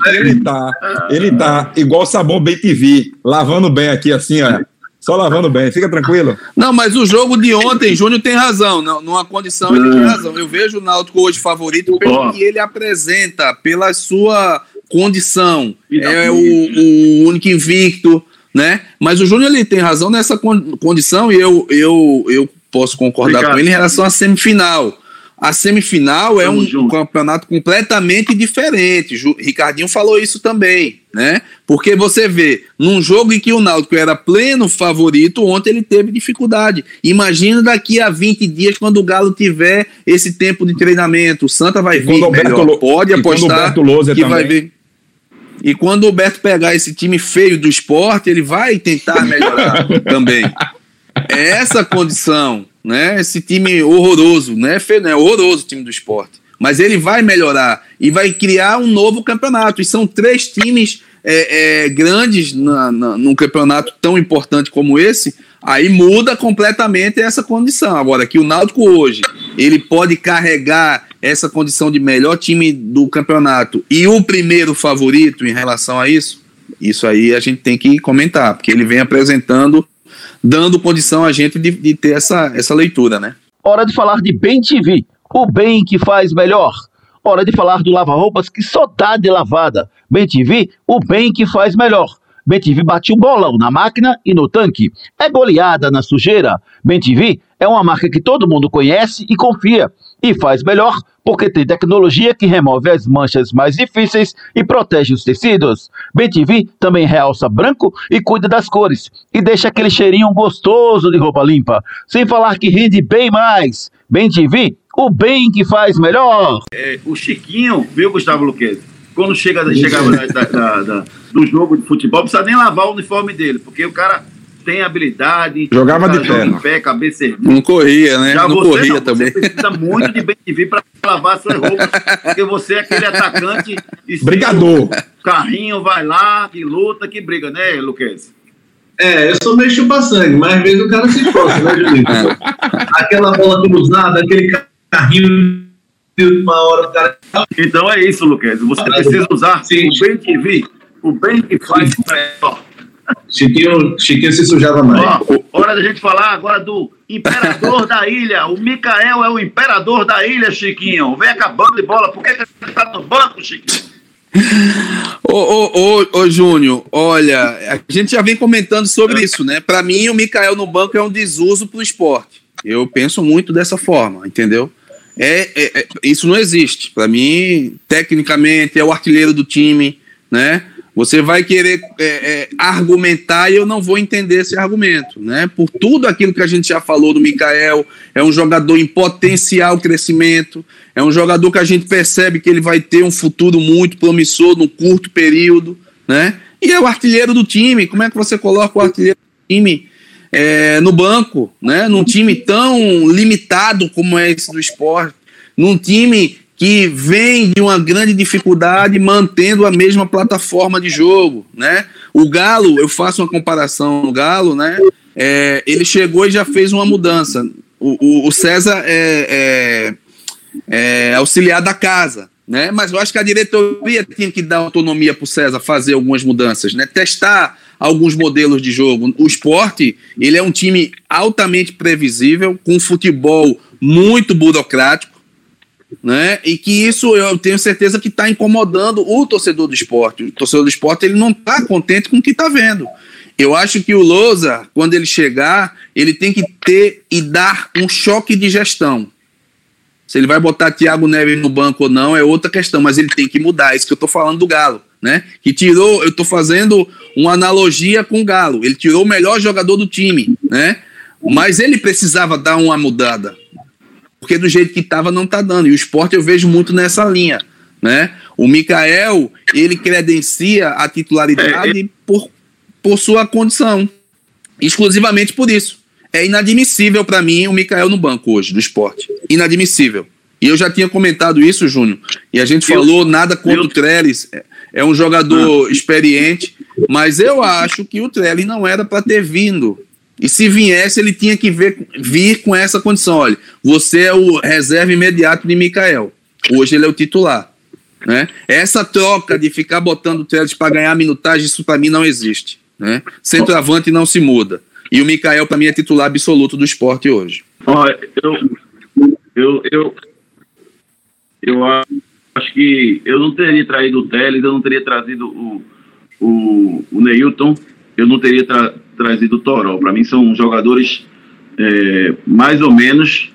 tá, ele tá, ele tá igual sabão bem TV, lavando bem aqui assim, ó. Só lavando bem, fica tranquilo. Não, mas o jogo de ontem, Júnior tem razão. Não, numa condição, ele tem razão. Eu vejo o Náutico hoje favorito pelo que ele apresenta, pela sua condição, é o, o, único invicto, né? Mas o Júnior ele tem razão nessa condição e eu, eu, eu posso concordar Obrigado. com ele em relação à semifinal. A semifinal é um junto. campeonato completamente diferente. Ricardinho falou isso também, né? Porque você vê, num jogo em que o Náutico era pleno favorito, ontem ele teve dificuldade. Imagina daqui a 20 dias, quando o Galo tiver esse tempo de treinamento. O Santa vai vir melhor. Pode apostar que também. vai vir. E quando o Beto pegar esse time feio do esporte, ele vai tentar melhorar também. É essa condição, né? Esse time horroroso, né? Feio, é horroroso o time do esporte. Mas ele vai melhorar e vai criar um novo campeonato. E são três times é, é, grandes na, na, num campeonato tão importante como esse. Aí muda completamente essa condição. Agora, que o Náutico hoje ele pode carregar essa condição de melhor time do campeonato e o primeiro favorito em relação a isso, isso aí a gente tem que comentar, porque ele vem apresentando, dando condição a gente de, de ter essa, essa leitura, né? Hora de falar de Bem TV, o bem que faz melhor. Hora de falar do lava-roupas que só dá de lavada. Bem TV, o bem que faz melhor. BenTV bate o bolão na máquina e no tanque. É goleada na sujeira. BenTV é uma marca que todo mundo conhece e confia. E faz melhor porque tem tecnologia que remove as manchas mais difíceis e protege os tecidos. BenTV também realça branco e cuida das cores. E deixa aquele cheirinho gostoso de roupa limpa. Sem falar que rende bem mais. BenTV, o bem que faz melhor. É, o Chiquinho, viu, Gustavo Luquezzi? quando chega, chegava da, da, da, do jogo de futebol, não precisa nem lavar o uniforme dele, porque o cara tem habilidade. Jogava de pé. pé, cabeça erguida. Não corria, né? Já não você corria não, também. Você precisa muito de bem vir para lavar suas roupas, porque você é aquele atacante. Brigador. Carrinho vai lá, que luta, que briga, né, Luquez? É, eu sou meio chupa-sangue, mas às vezes o cara se esforça, né, Juninho? É. Aquela bola cruzada, aquele carrinho de uma hora o cara. Então é isso, Luquez. Você precisa usar Sim. o bem que vi, o bem que faz melhor. Chiquinho, Chiquinho se sujava mais. o, hora da gente falar agora do imperador da ilha. O Mikael é o imperador da ilha, Chiquinho. Vem acabando de bola. Por que, que ele tá no banco, Chiquinho? Ô, ô, ô, ô Júnior, olha, a gente já vem comentando sobre isso, né? Para mim, o Mikael no banco é um desuso pro esporte. Eu penso muito dessa forma, entendeu? É, é, é isso não existe. Para mim, tecnicamente, é o artilheiro do time, né? Você vai querer é, é, argumentar e eu não vou entender esse argumento, né? Por tudo aquilo que a gente já falou do Mikael, é um jogador em potencial crescimento, é um jogador que a gente percebe que ele vai ter um futuro muito promissor num curto período, né? E é o artilheiro do time. Como é que você coloca o artilheiro do time é, no banco, né? Num time tão limitado como é esse do esporte, num time que vem de uma grande dificuldade mantendo a mesma plataforma de jogo, né? O Galo, eu faço uma comparação no Galo, né? É, ele chegou e já fez uma mudança. O, o, o César é, é, é, auxiliar da casa, né? Mas eu acho que a diretoria tinha que dar autonomia para o César fazer algumas mudanças, né? Testar alguns modelos de jogo. O esporte, ele é um time altamente previsível, com futebol muito burocrático né? E que isso eu tenho certeza que está incomodando o torcedor do esporte. O torcedor do esporte ele não está contente com o que está vendo. Eu acho que o Lousa, quando ele chegar, ele tem que ter e dar um choque de gestão. Se ele vai botar Thiago Neves no banco ou não é outra questão, mas ele tem que mudar. É isso que eu estou falando do Galo, né? Que tirou, eu estou fazendo uma analogia com o Galo. Ele tirou o melhor jogador do time, né? Mas ele precisava dar uma mudada porque do jeito que estava não está dando. E o esporte eu vejo muito nessa linha. Né? O Mikael, ele credencia a titularidade é, é. por, por sua condição. Exclusivamente por isso. É inadmissível para mim o Mikael no banco hoje, do esporte. Inadmissível. E eu já tinha comentado isso, Júnior. E a gente eu, falou nada contra eu, o Trellis. É, é um jogador ah. experiente. Mas eu acho que o Trellis não era para ter vindo e se viesse, ele tinha que ver, vir com essa condição: olha, você é o reserva imediato de Mikael. Hoje ele é o titular. Né? Essa troca de ficar botando o Trellis para ganhar minutagem, isso para mim não existe. Né? Centroavante não se muda. E o Mikael, para mim, é titular absoluto do esporte hoje. Olha, eu, eu, eu, eu acho que eu não teria traído o Teles, eu não teria trazido o, o, o Neilton, eu não teria tra trazido o Toró. Para mim são jogadores é, mais ou menos.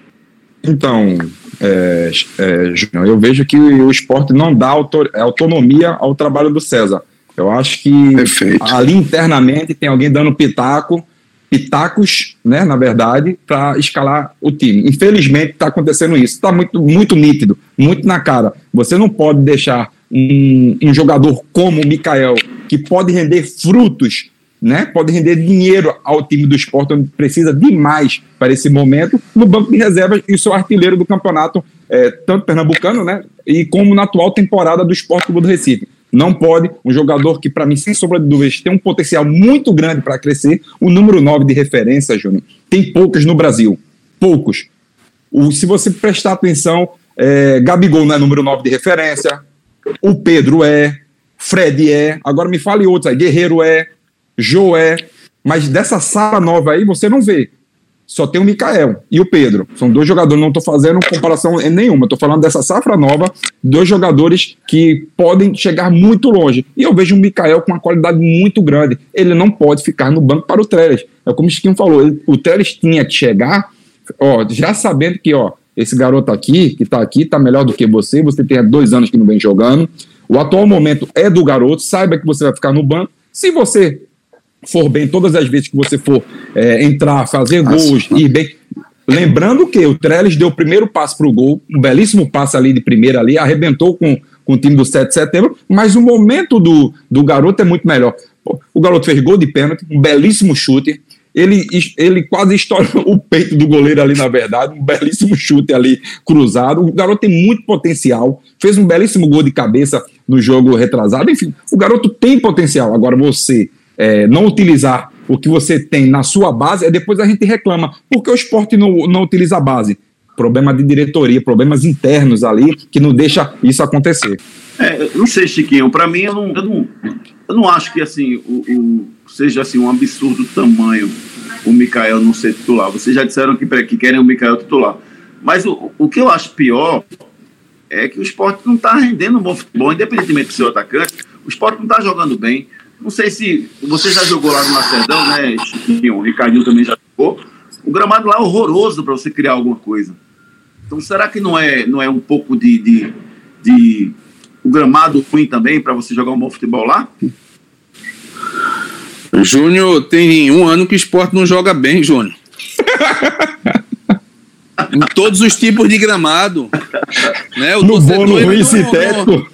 Então, é, é, Júnior, eu vejo que o esporte não dá autonomia ao trabalho do César. Eu acho que Perfeito. ali internamente tem alguém dando pitaco, pitacos, né, na verdade, para escalar o time. Infelizmente está acontecendo isso. Está muito, muito nítido, muito na cara. Você não pode deixar um, um jogador como o Mikael, que pode render frutos né, pode render dinheiro ao time do esporte, onde precisa demais para esse momento, no banco de reservas e sou artilheiro do campeonato, é, tanto pernambucano, né, e como na atual temporada do Esporte do Recife. Não pode, um jogador que, para mim, sem sombra de dúvidas, tem um potencial muito grande para crescer, o número 9 de referência, Júnior, tem poucos no Brasil. Poucos. O, se você prestar atenção, é, Gabigol não é número 9 de referência, o Pedro é, Fred é, agora me fale outros aí, Guerreiro é, Joé, mas dessa sala nova aí você não vê. Só tem o Mikael e o Pedro. São dois jogadores, não estou fazendo comparação nenhuma. Estou falando dessa safra nova, dois jogadores que podem chegar muito longe. E eu vejo o Mikael com uma qualidade muito grande. Ele não pode ficar no banco para o Trellis. É como o Chiquinho falou, ele, o Trellis tinha que chegar, ó, já sabendo que ó, esse garoto aqui, que está aqui, está melhor do que você, você tem dois anos que não vem jogando. O atual momento é do garoto, saiba que você vai ficar no banco. Se você for bem todas as vezes que você for é, entrar, fazer gols, ir bem. Lembrando que o Trellis deu o primeiro passo para o gol, um belíssimo passo ali de primeira ali, arrebentou com, com o time do 7 de setembro, mas o momento do, do garoto é muito melhor. O garoto fez gol de pênalti, um belíssimo chute. Ele, ele quase estoura o peito do goleiro ali, na verdade, um belíssimo chute ali cruzado. O garoto tem muito potencial, fez um belíssimo gol de cabeça no jogo retrasado. Enfim, o garoto tem potencial. Agora, você é, não utilizar o que você tem na sua base, é depois a gente reclama, porque o esporte não, não utiliza a base. Problema de diretoria, problemas internos ali, que não deixa isso acontecer. É, não sei, Chiquinho, para mim eu não, eu não, eu não acho que assim, o, o seja assim um absurdo tamanho o Mikael não ser titular. Vocês já disseram que, que querem o Mikael titular. Mas o, o que eu acho pior é que o esporte não está rendendo um bom futebol, independentemente do seu atacante, o esporte não está jogando bem. Não sei se você já jogou lá no Macedão, né, Chiquinho? O Ricardinho também já jogou. O gramado lá é horroroso para você criar alguma coisa. Então, será que não é, não é um pouco de, de, de o gramado ruim também para você jogar um bom futebol lá? Júnior tem um ano que o esporte não joga bem, Júnior. em todos os tipos de gramado. Né? O no bom, no ruim, sintético.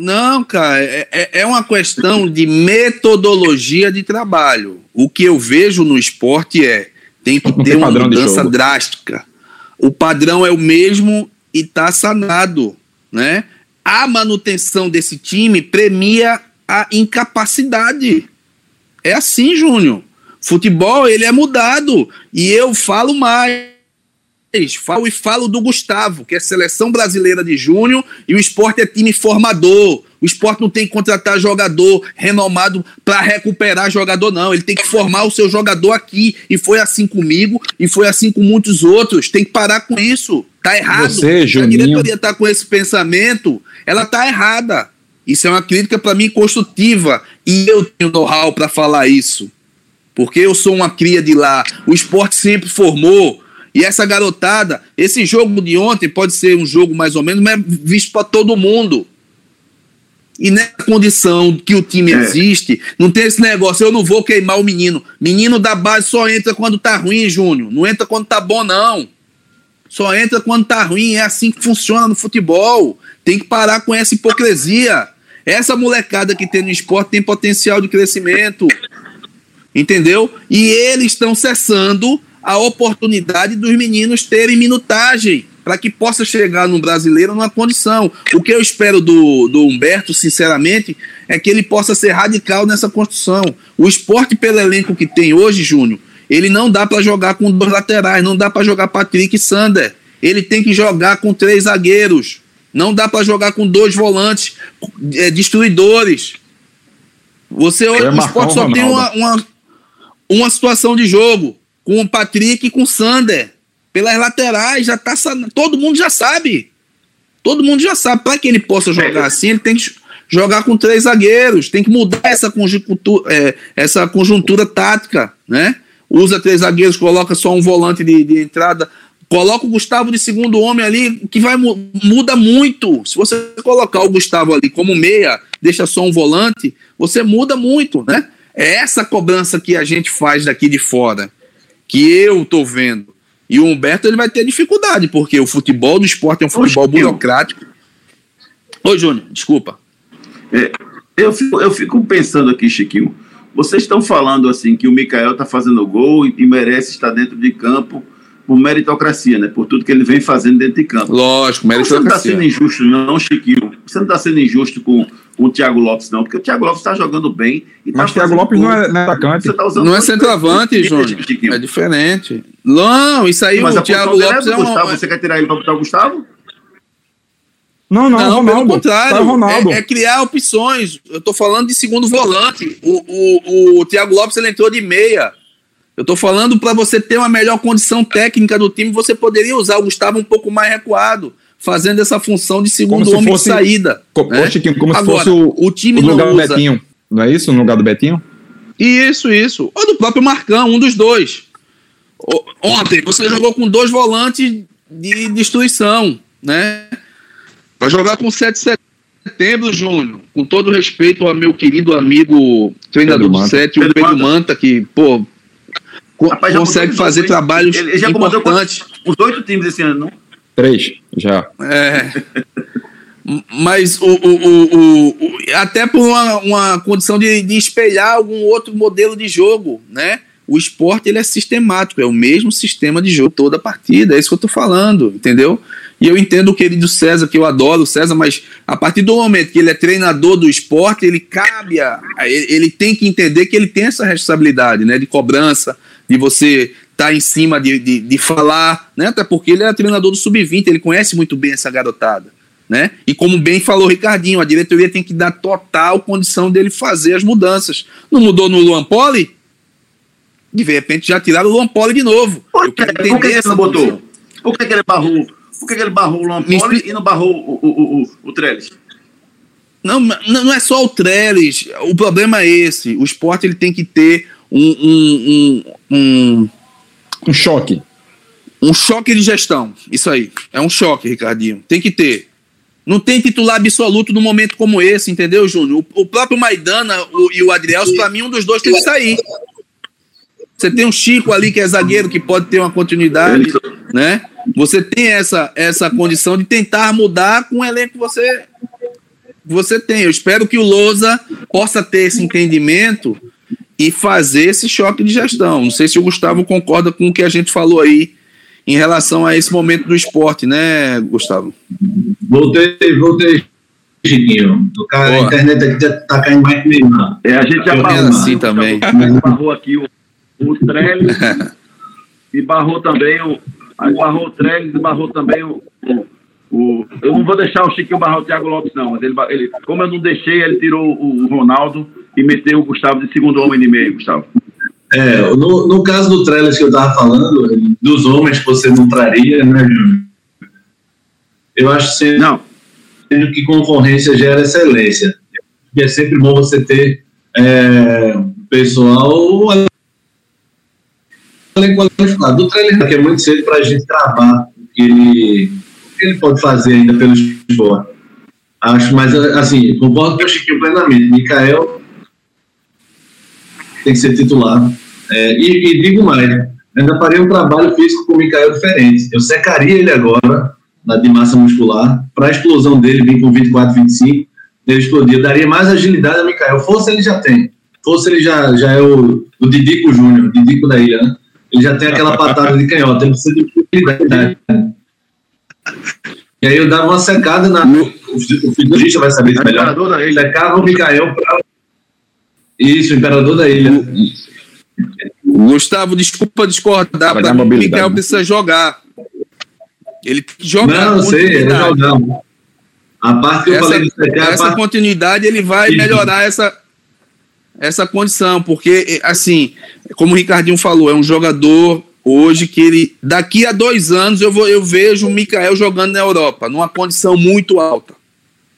Não, cara, é, é, é uma questão de metodologia de trabalho. O que eu vejo no esporte é tem que ter uma mudança drástica. O padrão é o mesmo e está sanado, né? A manutenção desse time premia a incapacidade. É assim, Júnior. Futebol, ele é mudado. E eu falo mais falo e falo do Gustavo, que é seleção brasileira de júnior e o esporte é time formador. O esporte não tem que contratar jogador renomado para recuperar jogador, não. Ele tem que formar o seu jogador aqui. E foi assim comigo e foi assim com muitos outros. Tem que parar com isso. Tá errado. Você, Se a diretoria tá com esse pensamento, ela tá errada. Isso é uma crítica para mim construtiva. E eu tenho know-how para falar isso. Porque eu sou uma cria de lá. O esporte sempre formou e essa garotada, esse jogo de ontem pode ser um jogo mais ou menos, mas é visto para todo mundo. E nessa condição que o time é. existe, não tem esse negócio, eu não vou queimar o menino. Menino da base só entra quando tá ruim, Júnior. Não entra quando tá bom, não. Só entra quando tá ruim. É assim que funciona no futebol. Tem que parar com essa hipocrisia. Essa molecada que tem no esporte tem potencial de crescimento. Entendeu? E eles estão cessando a oportunidade dos meninos terem minutagem para que possa chegar no brasileiro numa condição. O que eu espero do, do Humberto, sinceramente, é que ele possa ser radical nessa construção. O esporte pelo elenco que tem hoje, Júnior, ele não dá para jogar com dois laterais, não dá para jogar Patrick e Sander. Ele tem que jogar com três zagueiros. Não dá para jogar com dois volantes é, destruidores. Você hoje, o esporte só tem uma, uma, uma situação de jogo com o Patrick e com o Sander. Pelas laterais, já tá. Todo mundo já sabe. Todo mundo já sabe. Para que ele possa jogar é. assim, ele tem que jogar com três zagueiros. Tem que mudar essa conjuntura, é, essa conjuntura tática, né? Usa três zagueiros, coloca só um volante de, de entrada. Coloca o Gustavo de segundo homem ali, que vai muda muito. Se você colocar o Gustavo ali como meia, deixa só um volante, você muda muito, né? É essa cobrança que a gente faz daqui de fora que eu tô vendo. E o Humberto ele vai ter dificuldade, porque o futebol do esporte é um futebol Oxe, burocrático. Oi, Júnior, desculpa. É, eu, fico, eu fico pensando aqui, Chiquinho. Vocês estão falando assim que o Mikael está fazendo gol e, e merece estar dentro de campo por meritocracia, né? Por tudo que ele vem fazendo dentro de campo. Lógico, meritocracia. Você não está sendo injusto, não, Chiquinho. Você não está sendo injusto com o Thiago Lopes, não, porque o Thiago Lopes está jogando bem. E tá Mas o Thiago Lopes não é, não é atacante. Tá não é centroavante, Júnior. É diferente. Não, isso aí Mas o Thiago é Lopes é, é Gustavo. Você quer tirar ele para botar o Gustavo? Não, não, não Ronaldo, pelo contrário. Tá Ronaldo. É, é, criar opções. Eu tô falando de segundo volante. O, o, o Thiago Lopes ele entrou de meia. Eu estou falando para você ter uma melhor condição técnica do time, você poderia usar o Gustavo um pouco mais recuado, fazendo essa função de segundo homem fosse, de saída. Co né? como Agora, se fosse o, o time o lugar do usa... Betinho. Não é isso? No lugar do Betinho? Isso, isso. Ou do próprio Marcão, um dos dois. Ontem você jogou com dois volantes de destruição, né? Vai jogar com 7 de setembro, Júnior. Com todo respeito ao meu querido amigo treinador do 7, o Pedro Manta, que, pô, Rapaz, consegue fazer trabalhos ele já importantes. Os oito times esse ano, não? Três, já. É. Mas o, o, o, até por uma, uma condição de, de espelhar algum outro modelo de jogo, né? O esporte ele é sistemático, é o mesmo sistema de jogo toda a partida, é isso que eu tô falando, entendeu? E eu entendo o querido César, que eu adoro o César, mas a partir do momento que ele é treinador do esporte, ele cabe a, ele, ele tem que entender que ele tem essa responsabilidade, né? De cobrança, de você estar tá em cima de, de, de, falar, né? Até porque ele é treinador do sub-20, ele conhece muito bem essa garotada. Né? E como bem falou o Ricardinho, a diretoria tem que dar total condição dele fazer as mudanças. Não mudou no Luan Poli? De repente já tiraram o Luan Poli de novo. Por que, por que, ele não botou? Por que, que ele barrou? Por que, que ele barrou o Luan Poli e não barrou o, o, o, o Trellis? Não, não é só o Trellis. O problema é esse. O esporte ele tem que ter um, um, um, um, um choque. Um choque de gestão. Isso aí. É um choque, Ricardinho. Tem que ter. Não tem titular absoluto num momento como esse, entendeu, Júnior? O, o, próprio Maidana o, e o Adrielso, para mim, um dos dois tem que sair. Você tem um Chico ali que é zagueiro, que pode ter uma continuidade, né? Você tem essa, essa condição de tentar mudar com o elenco que você, você tem. Eu espero que o Lousa possa ter esse entendimento e fazer esse choque de gestão. Não sei se o Gustavo concorda com o que a gente falou aí em relação a esse momento do esporte, né, Gustavo? Voltei, voltei, Chiquinho. O cara, a internet aqui tá caindo mais que meio. É, a gente já barrou assim também. Barrou aqui o, o Trellis e barrou também o. Aí barrou o Trellis e barrou também o, o, o, Eu não vou deixar o Chiquinho barrar o Thiago Lopes, não. Mas ele, ele, como eu não deixei, ele tirou o, o Ronaldo e meteu o Gustavo de segundo homem de meio, Gustavo. É, no, no caso do Trellis que eu estava falando, dos homens que você não traria, né? Eu acho sempre não. que concorrência gera excelência. E é sempre bom você ter é, pessoal qualificado. Do trailer que é muito cedo para a gente travar o que ele, o que ele pode fazer ainda pelo esporte. Acho, mas assim, concordo com o Chiquinho plenamente. Mikael tem que ser titular. É, e, e, digo mais, ainda faria um trabalho físico com o Mikael diferente. Eu secaria ele agora, na, de massa muscular, para a explosão dele vir com 24, 25, ele explodir. daria mais agilidade ao Mikael. Força ele já tem. Força ele já, já é o, o Didico Júnior, Didico da ilha, né? Ele já tem aquela patada de canhota, ele precisa de utilidade. E aí eu dava uma secada na. O fisiologista vai saber isso melhor. Secava o Mikael para isso, o imperador da ilha. Gustavo, desculpa discordar, para mim, o Miguel precisa jogar. Ele tem que jogar. Não, sei, ele jogar. A parte que essa, eu falei de secar, essa parte... continuidade ele vai Isso. melhorar essa, essa condição, porque, assim, como o Ricardinho falou, é um jogador hoje que ele, daqui a dois anos, eu, vou, eu vejo o Mikael jogando na Europa, numa condição muito alta.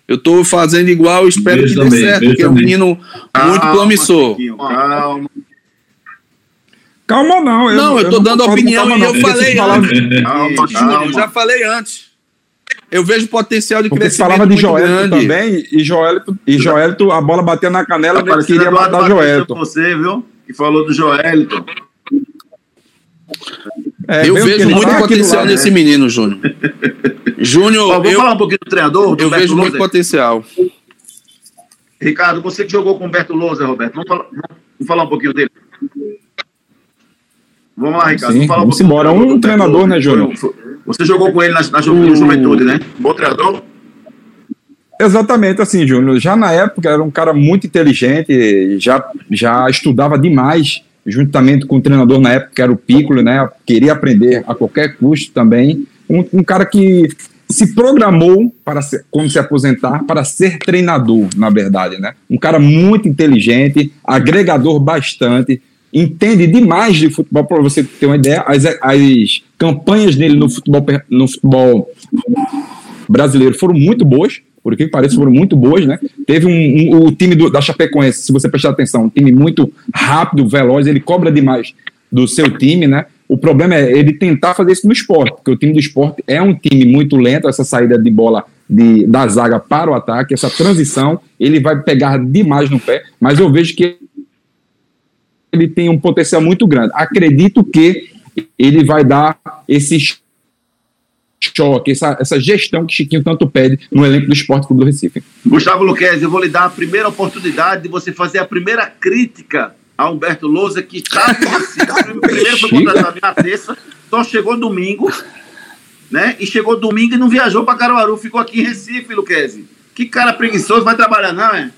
Eu estou fazendo igual, espero que dê certo, porque é um menino muito calma, promissor. Calma. Calma não. Eu, não, eu estou dando opinião e eu falei antes. Calma, calma. Eu já falei antes. Eu vejo potencial de porque crescimento. Você falava de Joelito também, e Joelito, e Joelito, a bola bateu na canela, ele queria matar o Joelito. Você, viu? Que falou do Joelito. É, eu vejo muito potencial lá, nesse né? menino, Júnior. Júnior. Vamos falar um pouquinho do treinador? Do eu vejo muito potencial. Ricardo, você que jogou com o Humberto Lousa, Roberto, vamos falar, vamos falar um pouquinho dele. Vamos lá, Ricardo. Sim, vamos, falar vamos um embora. Um treinador, né, Júnior? Você jogou com ele na, na juventude, né? Bom treinador? Exatamente assim, Júnior. Já na época era um cara muito inteligente, já, já estudava demais juntamente com o treinador na época, que era o Piccolo, né? Queria aprender a qualquer custo também. Um, um cara que se programou para ser, quando se aposentar para ser treinador, na verdade, né? Um cara muito inteligente, agregador bastante, entende demais de futebol para você ter uma ideia. As, as campanhas dele no futebol no futebol brasileiro foram muito boas por que parece, foram muito boas, né? Teve um, um o time do, da Chapecoense, se você prestar atenção, um time muito rápido, veloz, ele cobra demais do seu time, né? O problema é ele tentar fazer isso no esporte, porque o time do esporte é um time muito lento, essa saída de bola de, da zaga para o ataque, essa transição, ele vai pegar demais no pé, mas eu vejo que ele tem um potencial muito grande. Acredito que ele vai dar esses choque, essa, essa gestão que Chiquinho tanto pede no elenco do Esporte Clube do Recife. Gustavo Luquez, eu vou lhe dar a primeira oportunidade de você fazer a primeira crítica a Humberto Lousa, que está primeiro foi contratado na terça, só chegou domingo, né? E chegou domingo e não viajou para Caruaru, ficou aqui em Recife, Luquezzi. Que cara preguiçoso, vai trabalhar não, é?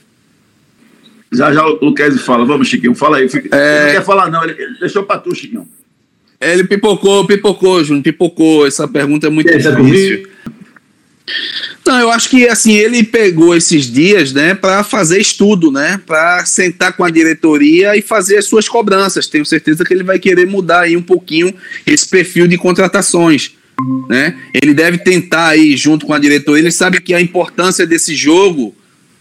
Já já o Luquezzi fala, vamos, Chiquinho, fala aí. Ele é... não quer falar não, ele, ele deixou para tu, Chiquinho. Ele pipocou, pipocou, Júnior, pipocou. Essa pergunta é muito Essa difícil. Não, eu acho que assim ele pegou esses dias, né, para fazer estudo, né, para sentar com a diretoria e fazer as suas cobranças. Tenho certeza que ele vai querer mudar aí um pouquinho esse perfil de contratações, né? Ele deve tentar aí junto com a diretoria. Ele sabe que a importância desse jogo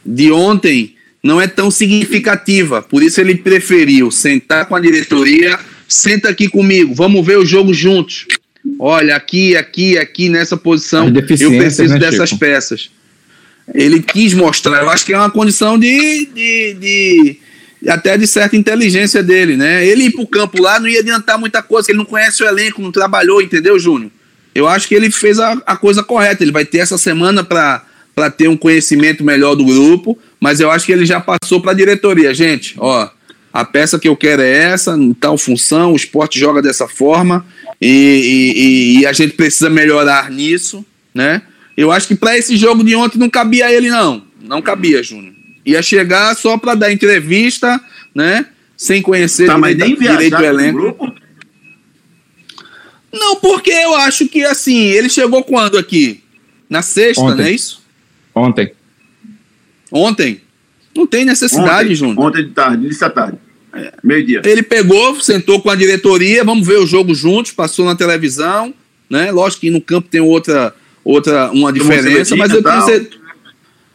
de ontem não é tão significativa. Por isso ele preferiu sentar com a diretoria, senta aqui comigo, vamos ver o jogo juntos. Olha, aqui, aqui, aqui nessa posição, eu preciso né, dessas Chico? peças. Ele quis mostrar, eu acho que é uma condição de, de, de, até de certa inteligência dele, né? Ele ir pro campo lá não ia adiantar muita coisa, ele não conhece o elenco, não trabalhou, entendeu, Júnior? Eu acho que ele fez a, a coisa correta. Ele vai ter essa semana para ter um conhecimento melhor do grupo, mas eu acho que ele já passou para a diretoria. Gente, ó, a peça que eu quero é essa, em tal função, o esporte joga dessa forma e, e, e a gente precisa melhorar nisso, né? Eu acho que para esse jogo de ontem não cabia ele, não. Não cabia, Júnior. Ia chegar só para dar entrevista, né? Sem conhecer tá, direito, nem direito o elenco. Não, porque eu acho que assim, ele chegou quando aqui? Na sexta, ontem. não é isso? Ontem. Ontem? Não tem necessidade, Júnior. Ontem de tarde, de tarde. É, meio-dia. Ele pegou, sentou com a diretoria, vamos ver o jogo juntos, passou na televisão, né? Lógico que no campo tem outra, outra uma diferença, mas eu tenho, certeza,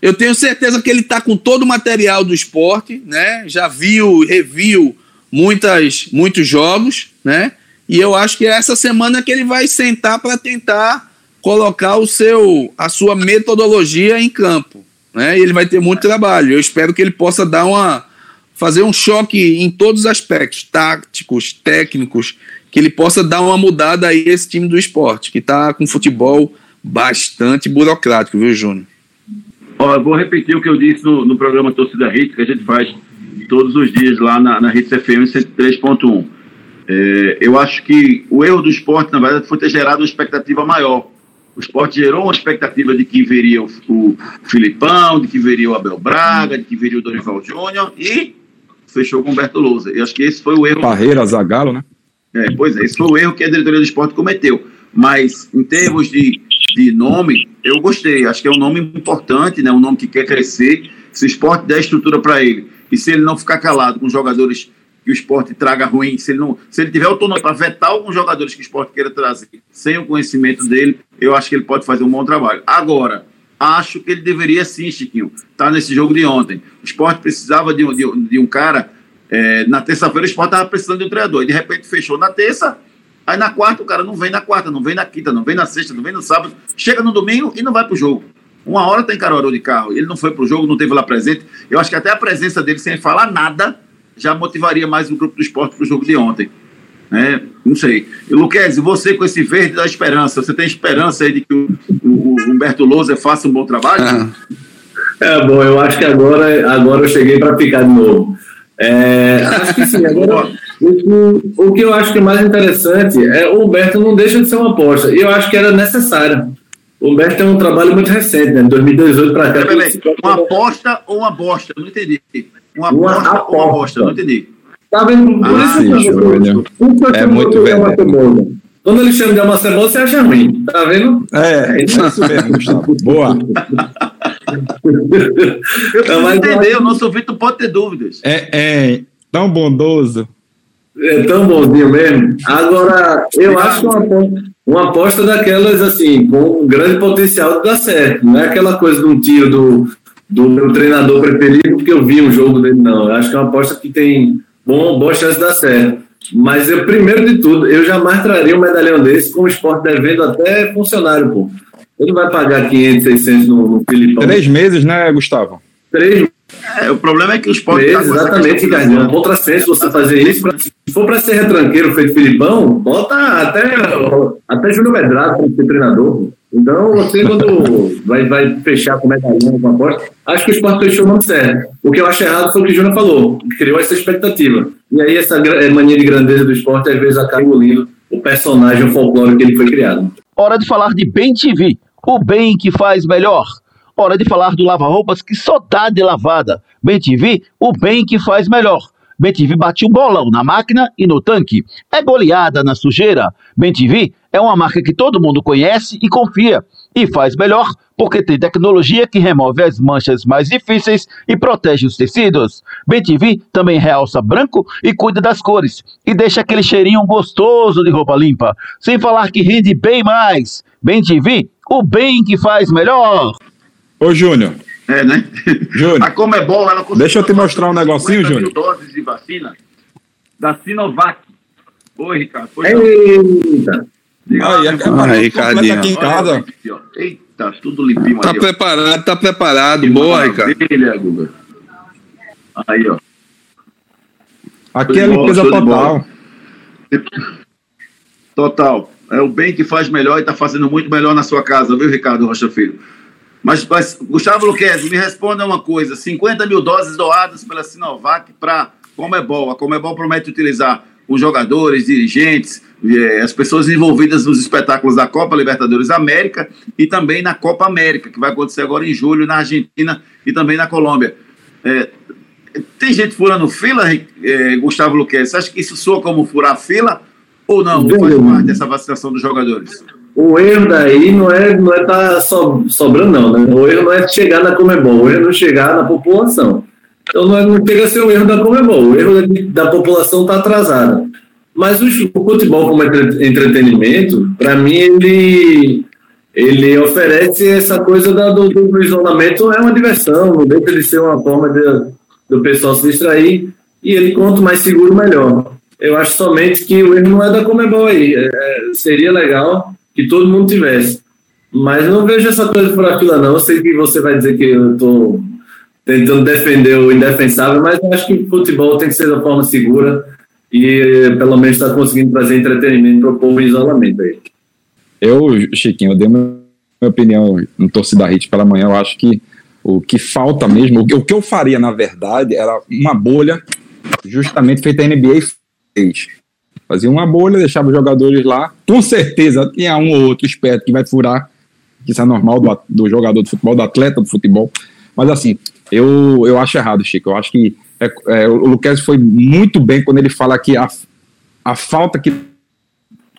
eu tenho certeza que ele está com todo o material do esporte, né? Já viu, reviu muitas, muitos jogos, né? E eu acho que é essa semana que ele vai sentar para tentar colocar o seu, a sua metodologia em campo. Né? E ele vai ter muito trabalho. Eu espero que ele possa dar uma fazer um choque em todos os aspectos, táticos, técnicos, que ele possa dar uma mudada aí esse time do esporte, que está com futebol bastante burocrático, viu, Júnior? Ó, vou repetir o que eu disse no, no programa Torcida Hits, que a gente faz todos os dias lá na, na Hits FM 103.1. É, eu acho que o erro do esporte, na verdade, foi ter gerado uma expectativa maior. O esporte gerou uma expectativa de que veria o, o Filipão, de que veria o Abel Braga, de que veria o Dorival Júnior e fechou com o Humberto Lousa. Eu acho que esse foi o erro. Barreira, Zagalo, né? É, pois é, esse foi o erro que a diretoria do esporte cometeu. Mas, em termos de, de nome, eu gostei. Acho que é um nome importante, né? um nome que quer crescer. Se o esporte der estrutura para ele e se ele não ficar calado com jogadores que o esporte traga ruim, se ele, não, se ele tiver autonomia para vetar alguns jogadores que o esporte queira trazer sem o conhecimento dele, eu acho que ele pode fazer um bom trabalho. Agora, acho que ele deveria sim, Chiquinho, estar tá nesse jogo de ontem. O esporte precisava de, de, de um cara. É, na terça-feira o esporte estava precisando de um treinador. E de repente fechou na terça. Aí na quarta o cara não vem na quarta, não vem na quinta, não vem na sexta, não vem no sábado. Chega no domingo e não vai para o jogo. Uma hora tem Caruaru de carro. Ele não foi para o jogo, não teve lá presente. Eu acho que até a presença dele, sem falar nada, já motivaria mais o grupo do esporte para o jogo de ontem. Né? Não sei. E, Luquez, você com esse verde da esperança, você tem esperança aí de que o, o, o Humberto Lousa faça um bom trabalho? Ah. É bom, eu acho que agora, agora eu cheguei para ficar de novo. É, acho que sim. Agora, o, o que eu acho que é mais interessante é o Humberto não deixa de ser uma aposta. E eu acho que era necessária. O Humberto tem um trabalho muito recente, né? 2018 para cá. Uma aposta ou uma bosta? Eu não entendi. Uma, uma aposta, aposta. ou uma aposta? Eu não entendi. Tá vendo? Por ah, isso sim, que é muito bem. Quando ele chama de uma cebola, você acha ruim. Tá vendo? É, é isso mesmo, Gustavo. Boa. eu preciso entender, o nosso Vitor pode ter dúvidas. É, é tão bondoso. É tão bonzinho mesmo. Agora, eu acho uma aposta, uma aposta daquelas, assim, com um grande potencial de dar certo. Não é aquela coisa de um tiro do, do meu treinador preferido, porque eu vi um jogo dele, não. Eu acho que é uma aposta que tem bom, boa chance de dar certo. Mas eu, primeiro de tudo, eu jamais traria um medalhão desse com o esporte devendo até funcionário, pô. Ele vai pagar 500, 600 no, no Filipão. Três meses, né, Gustavo? Três é, o problema é que os esporte. Tá exatamente, Ricardinho. É um contrassenso você fazer isso. Pra, se for para ser retranqueiro feito Filipão, bota até, até Júnior Medrado para ser treinador. Então, você, quando vai, vai fechar com medalhão, com aposta, acho que o esporte fechou muito certo. O que eu acho errado foi o que o Júnior falou, criou essa expectativa. E aí, essa é, mania de grandeza do esporte, às vezes, acaba engolindo o personagem o folclore que ele foi criado. Hora de falar de Bem TV, o bem que faz melhor. Hora de falar do lava-roupas que só tá de lavada. Bem TV, o bem que faz melhor. BenTV bate o bolão na máquina e no tanque. É goleada na sujeira. BenTV é uma marca que todo mundo conhece e confia. e faz melhor porque tem tecnologia que remove as manchas mais difíceis e protege os tecidos. BTV também realça branco e cuida das cores e deixa aquele cheirinho gostoso de roupa limpa, sem falar que rende bem mais. BTV, o bem que faz melhor. Ô, Júnior. É, né? Júnior. A Comebol, ela Deixa eu te mostrar um negocinho, 50 mil Júnior. doses de vacina da Sinovac. Oi, Ricardo. Pois. Eita! Aí, é, é. Aí, completa Ricardinho. aqui em casa. Eita, tudo limpinho Tá preparado, tá preparado. Que Boa, Ricardo. Guga. Aí, ó. Aqui é limpeza total. Total. É o bem que faz melhor e está fazendo muito melhor na sua casa, viu, Ricardo Rocha Filho? Mas, mas Gustavo Luquezzi, me responda uma coisa: 50 mil doses doadas pela Sinovac para Comebol. A Comebol promete utilizar os jogadores, dirigentes, eh, as pessoas envolvidas nos espetáculos da Copa Libertadores América e também na Copa América, que vai acontecer agora em julho na Argentina e também na Colômbia. Eh, tem gente furando fila, eh, Gustavo Luquezzi? Você acha que isso soa como furar fila ou não? Faz Veja, parte dessa vacinação dos jogadores? O erro daí não é não é tá so- sobrando, não. Né? O erro não é chegar na Comebol, o erro é não chegar na população. Então não, é, não chega a ser o erro da Comebol, o erro da, da população está atrasada. Mas o, o futebol como entre- entretenimento, para mim, ele, ele oferece essa coisa da- do, do isolamento, é uma diversão, não deixa de ser uma forma de, do pessoal se distrair, e ele quanto mais seguro, melhor. Eu acho somente que o erro não é da Comebol aí. É, seria legal que todo mundo tivesse. Mas não vejo essa coisa por fila, não. Eu sei que você vai dizer que eu estou tentando defender o indefensável, mas eu acho que o futebol tem que ser da forma segura e pelo menos está conseguindo trazer entretenimento para o povo em isolamento aí. Eu, Chiquinho, eu dei minha opinião no Torcida Hit pela manhã. Eu acho que o que falta mesmo, o que, o que eu faria, na verdade, era uma bolha justamente feita a NBA fez. Fazia uma bolha, deixava os jogadores lá. Com certeza tinha um ou outro esperto que vai furar, que isso é normal do, do jogador de futebol, do atleta do futebol. Mas assim, eu, eu acho errado, Chico. Eu acho que é, é, o Luquez foi muito bem quando ele fala que a, a falta que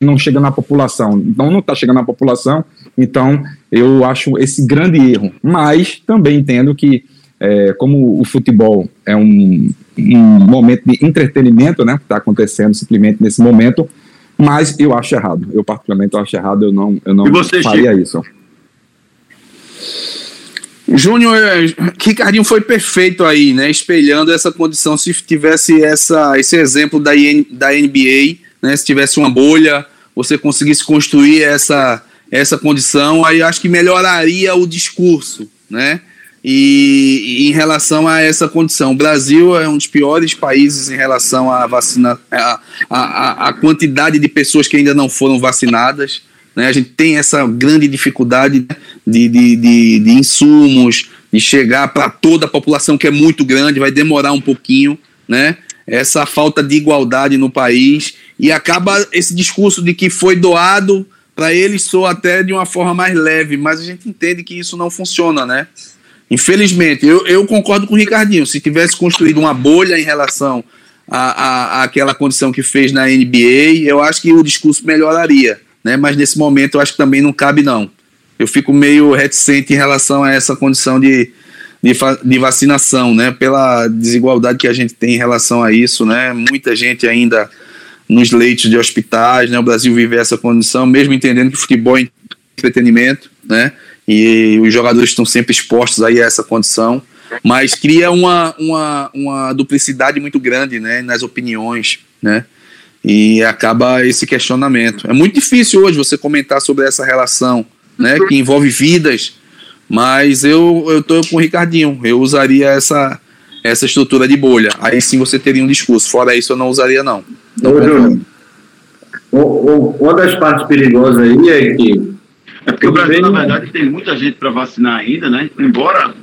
não chega na população. Então não está chegando na população, então eu acho esse grande erro. Mas também entendo que, é, como o futebol é um, um momento de entretenimento, né, que está acontecendo simplesmente nesse momento, mas eu acho errado. Eu particularmente acho errado, eu não, eu não E você, faria isso. Júnior, eh, Ricardinho foi perfeito aí, né? Espelhando essa condição. Se tivesse essa, esse exemplo da, IN da NBA, né? Se tivesse uma bolha, você conseguisse construir essa, essa condição, aí acho que melhoraria o discurso, né? E, e em relação a essa condição, o Brasil é um dos piores países em relação à vacina, a, a- a quantidade de pessoas que ainda não foram vacinadas. Né? A gente tem essa grande dificuldade de, de, de, de insumos, de chegar para toda a população, que é muito grande, vai demorar um pouquinho, né? Essa falta de igualdade no país e acaba esse discurso de que foi doado para eles soa até de uma forma mais leve, mas a gente entende que isso não funciona, né? Infelizmente, eu, eu concordo com o Ricardinho. Se tivesse construído uma bolha em relação à, àquela condição que fez na NBA, eu acho que o discurso melhoraria. Né? Mas nesse momento eu acho que também não cabe, não. Eu fico meio reticente em relação a essa condição de, de, de vacinação, né? Pela desigualdade que a gente tem em relação a isso, né? Muita gente ainda nos leitos de hospitais, né? O Brasil vive essa condição, mesmo entendendo que futebol é entretenimento, né? E os jogadores estão sempre expostos aí a essa condição, mas cria uma, uma, uma duplicidade muito grande, né? Nas opiniões, né? E acaba esse questionamento. É muito difícil hoje você comentar sobre essa relação, né? Que envolve vidas, mas eu, eu com o Ricardinho, eu usaria essa, essa estrutura de bolha. Aí sim você teria um discurso. Fora isso, eu não usaria, não. Não Ô. Júnior, uma das partes perigosas aí é que É porque o Brasil, na verdade, tem muita gente para vacinar ainda, né? Embora.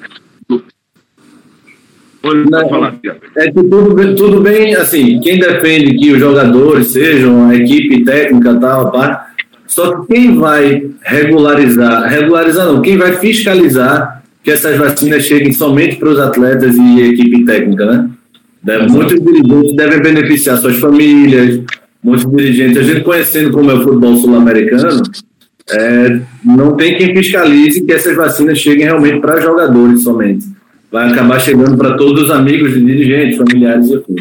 Não. falar. É que tudo, bem- tudo bem, assim, quem defende que os jogadores sejam a equipe técnica tal, pá, só que quem vai regularizar, regularizar não, quem vai fiscalizar que essas vacinas cheguem somente para os atletas e equipe técnica, né? Deve- muitos dirigentes devem beneficiar suas famílias, muitos dirigentes, a gente conhecendo como é o futebol sul-americano, é, não tem quem fiscalize que essas vacinas cheguem realmente para jogadores somente. Vai acabar chegando para todos os amigos de dirigentes, familiares e assim.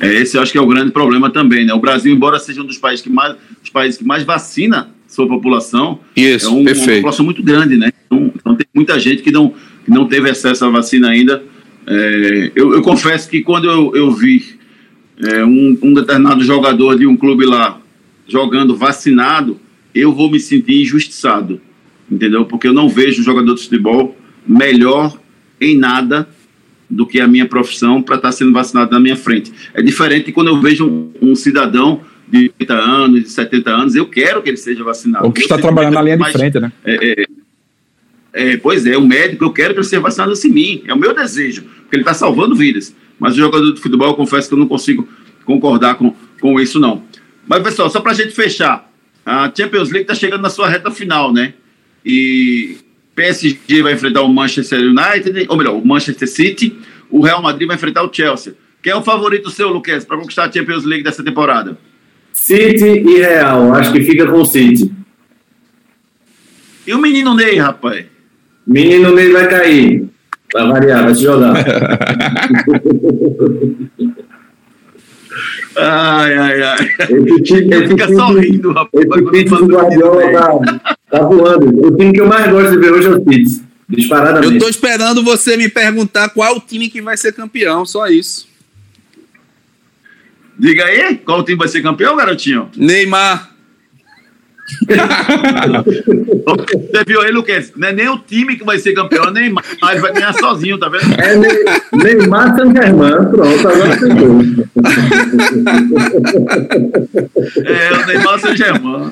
É, esse eu acho que é o grande problema também, né? O Brasil, embora seja um dos países que mais, os países que mais vacina sua população, Isso, é um, uma população muito grande, né? Então, então tem muita gente que não, que não teve acesso à vacina ainda. É, eu, eu confesso que quando eu, eu vi é, um, um determinado jogador de um clube lá jogando vacinado, eu vou me sentir injustiçado, entendeu? Porque eu não vejo um jogador de futebol melhor em nada do que a minha profissão para estar sendo vacinado na minha frente. É diferente quando eu vejo um, um cidadão de 80 anos, de 70 anos, eu quero que ele seja vacinado. Ou que está trabalhando na muito linha de mais- frente, né? é, é, é, pois é, o médico, eu quero que ele seja vacinado assim mim. É o meu desejo, porque ele está salvando vidas. Mas o jogador de futebol, eu confesso que eu não consigo concordar com, com isso, não. Mas, pessoal, só para a gente fechar, a Champions League está chegando na sua reta final, né? E PSG vai enfrentar o Manchester United, ou melhor, o Manchester City, o Real Madrid vai enfrentar o Chelsea. Quem é o favorito seu, Luquez, para conquistar a Champions League dessa temporada? City e Real, acho que fica com o City. E o menino Ney, rapaz? Menino Ney vai cair. Vai variar, vai se jogar. Ai, ai, ai. Esse time, esse Fica time- só rindo, rapaz. Esse time do Guardiola tá, tá voando. O time que eu mais gosto de ver hoje é o. Eu Disparadamente. tô esperando você me perguntar qual o time que vai ser campeão, só isso. Diga aí, qual time vai ser campeão, garotinho? Neymar. Você viu aí, Luquez? Não é nem o time que vai ser campeão, nem mais. Ele vai ganhar sozinho, tá vendo? É Ne- Neymar Saint-Germain. Pronto, agora tentou. É, o Neymar Saint Germain.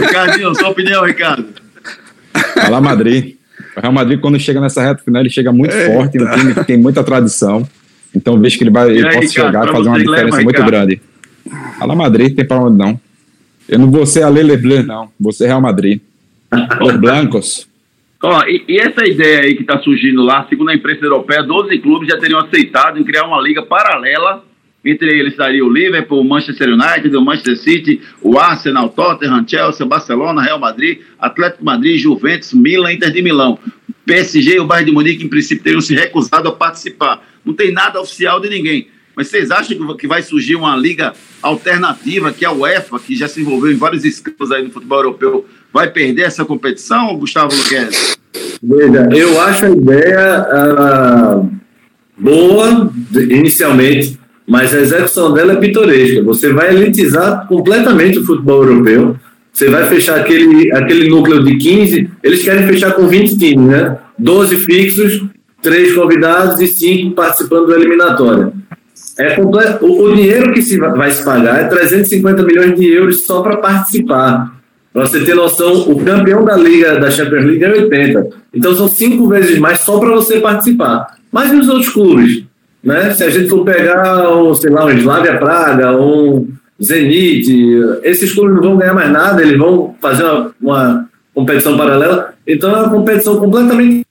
Ricardinho, sua opinião, Ricardo. Fala Madrid. O Real Madrid, quando chega nessa reta final, ele chega muito forte, um time que tem muita tradição. Então vejo que ele vai ele aí, pode Ricardo, chegar e fazer uma diferença leva, muito Ricardo. grande. Fala Madrid, tem pra onde não. Eu não vou ser a Lele Bleu, não. Vou ser Real Madrid. Os Blancos. Ó, e, e essa ideia aí que está surgindo lá, segundo a imprensa europeia, 12 clubes já teriam aceitado em criar uma liga paralela. Entre eles estaria o Liverpool, o Manchester United, o Manchester City, o Arsenal, Tottenham, Chelsea, Barcelona, Real Madrid, Atlético Madrid, Juventus, Milan, Inter de Milão. PSG e o Bayern de Munique, em princípio, teriam se recusado a participar. Não tem nada oficial de ninguém. Mas vocês acham que- vai surgir uma liga alternativa, que é a UEFA, que já se envolveu em vários escândalos aí no futebol europeu, vai perder essa competição, Gustavo Luquez? Veja, eu acho a ideia ah, boa inicialmente, mas a execução dela é pitoresca. Você vai elitizar completamente o futebol europeu. Você vai fechar aquele, aquele núcleo de 15, eles querem fechar com 20 times, né? 12 fixos, 3 convidados e 5 participando do eliminatório. É comple- o, dinheiro que se va- vai se pagar é 350 milhões de euros só para participar. Para você ter noção, o campeão da Liga da Champions League é 80. Então são cinco vezes mais só para você participar. Mas e os outros clubes? Né? Se a gente for pegar, um, sei lá, um Slavia Praga, um Zenit, esses clubes não vão ganhar mais nada, eles vão fazer uma, uma competição paralela. Então é uma competição completamente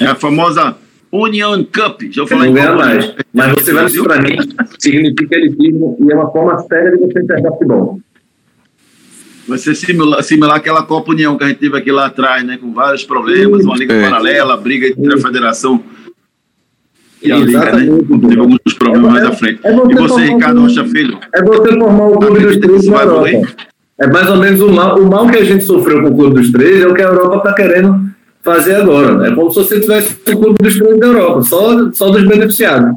É a famosa Union Cup. Já eu falei não ganha mais. Mas você vai para mim, significa elitismo e é uma forma séria de você enxergar futebol. Vai ser similar, similar àquela Copa União que a gente teve aqui lá atrás, né? Com vários problemas, uma liga É. paralela, briga entre a federação e a liga, né? Exatamente. Teve alguns problemas É, mais à frente. é E você, Ricardo Rocha Filho? É você formar o clube dos três na Europa. evoluir? É mais ou menos o mal, o mal que a gente sofreu com o clube dos três é o que a Europa está querendo fazer agora. É como se você tivesse o clube dos três da Europa, só, só dos beneficiados.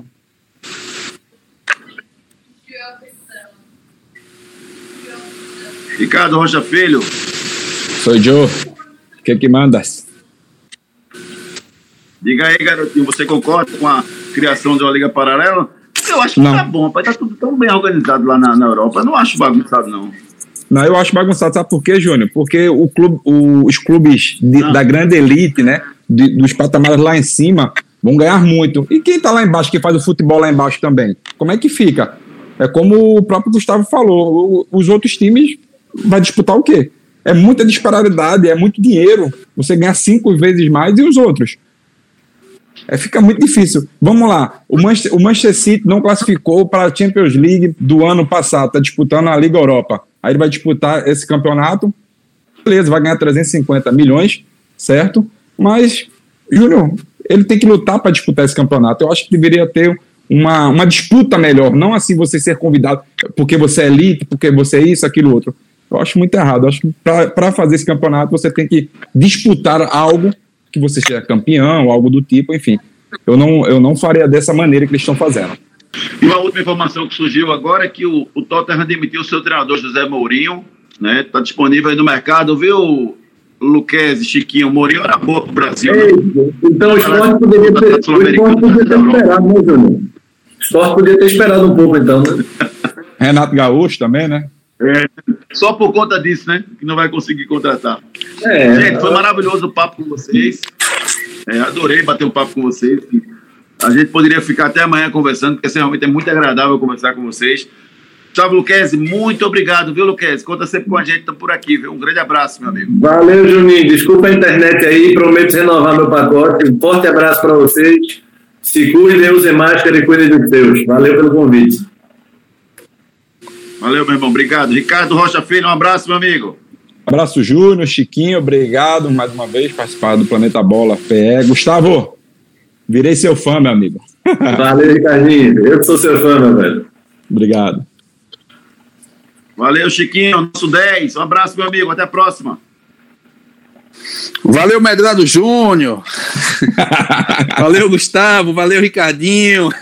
Ricardo Rocha Filho, Sou Joe. O que que mandas? diga aí, garotinho, você concorda com a criação de uma liga paralela? Eu acho que Não. tá bom, rapaz, tá tudo tão bem organizado lá na, na Europa. Eu não acho bagunçado, não. Não, eu acho bagunçado, sabe por quê, Júnior? Porque o clube, o- os clubes de- da grande elite, né, de- dos patamares lá em cima, vão ganhar muito. E quem tá lá embaixo, que faz o futebol lá embaixo também? Como é que fica? É como o próprio Gustavo falou, o- os outros times vai disputar o quê? É muita disparidade, é muito dinheiro. Você ganha cinco vezes mais e os outros. É, fica muito difícil. Vamos lá. O Manchester, o Manchester City não classificou para a Champions League do ano passado, está disputando a Liga Europa. Aí ele vai disputar esse campeonato. Beleza, vai ganhar 350 milhões, certo? Mas, Júnior, ele tem que lutar para disputar esse campeonato. Eu acho que deveria ter uma, uma disputa melhor, não assim você ser convidado porque você é elite, porque você é isso, aquilo, outro. Eu acho muito errado. Eu acho que para fazer esse campeonato você tem que disputar algo que você seja campeão, algo do tipo, enfim. Eu não, eu não faria dessa maneira que eles estão fazendo. E uma última informação que surgiu agora é que o, o Tottenham demitiu o seu treinador José Mourinho, né? Está disponível aí no mercado, viu, Luquez, Chiquinho, Mourinho era boa pro Brasil. Né? Então o esporte poderia ter, o esporte poderia ter esperado, né, Júnior? O esporte poderia ter esperado um pouco, então, né? Renato Gaúcho também, né? É, só por conta disso, né? Que não vai conseguir contratar. É, Gente, foi maravilhoso o papo com vocês. É, adorei bater um papo com vocês. A gente poderia ficar até amanhã conversando, porque assim, realmente é muito agradável conversar com vocês. Gustavo Luquezzi, muito obrigado, viu, Luquezzi? Conta sempre com a gente, tá por aqui, viu? Um grande abraço, meu amigo. Valeu, Juninho. Desculpa a internet aí, prometo renovar meu pacote. Um forte abraço para vocês. Se cuidem, usem máscara e cuidem dos seus. Valeu pelo convite. Valeu, meu irmão. Obrigado. Ricardo Rocha Filho, um abraço, meu amigo. Abraço, Júnior, Chiquinho, obrigado mais uma vez por participar do Planeta Bola PE. Gustavo, virei seu fã, meu amigo. Valeu, Ricardinho. Eu que sou seu fã, meu velho. Obrigado. Valeu, Chiquinho, nosso 10. Um abraço, meu amigo. Até a próxima. Valeu, Medrado Júnior. valeu, Gustavo. Valeu, Ricardinho.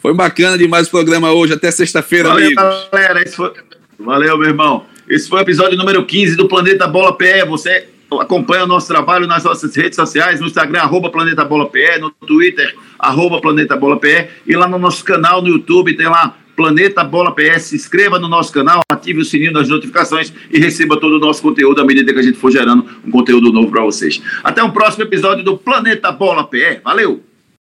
Foi bacana demais o programa hoje. Até sexta-feira, Valeu, amigos. galera. Esse foi... Valeu, meu irmão. Esse foi o episódio número 15 do Planeta Bola PE. Você acompanha o nosso trabalho nas nossas redes sociais, no Instagram, arroba Planeta Bola PE, no Twitter, arroba Planeta Bola PE, e lá no nosso canal no YouTube tem lá Planeta Bola PS. Se inscreva no nosso canal, ative o sininho das notificações e receba todo o nosso conteúdo à medida que a gente for gerando um conteúdo novo para vocês. Até o próximo episódio do Planeta Bola PE. Valeu!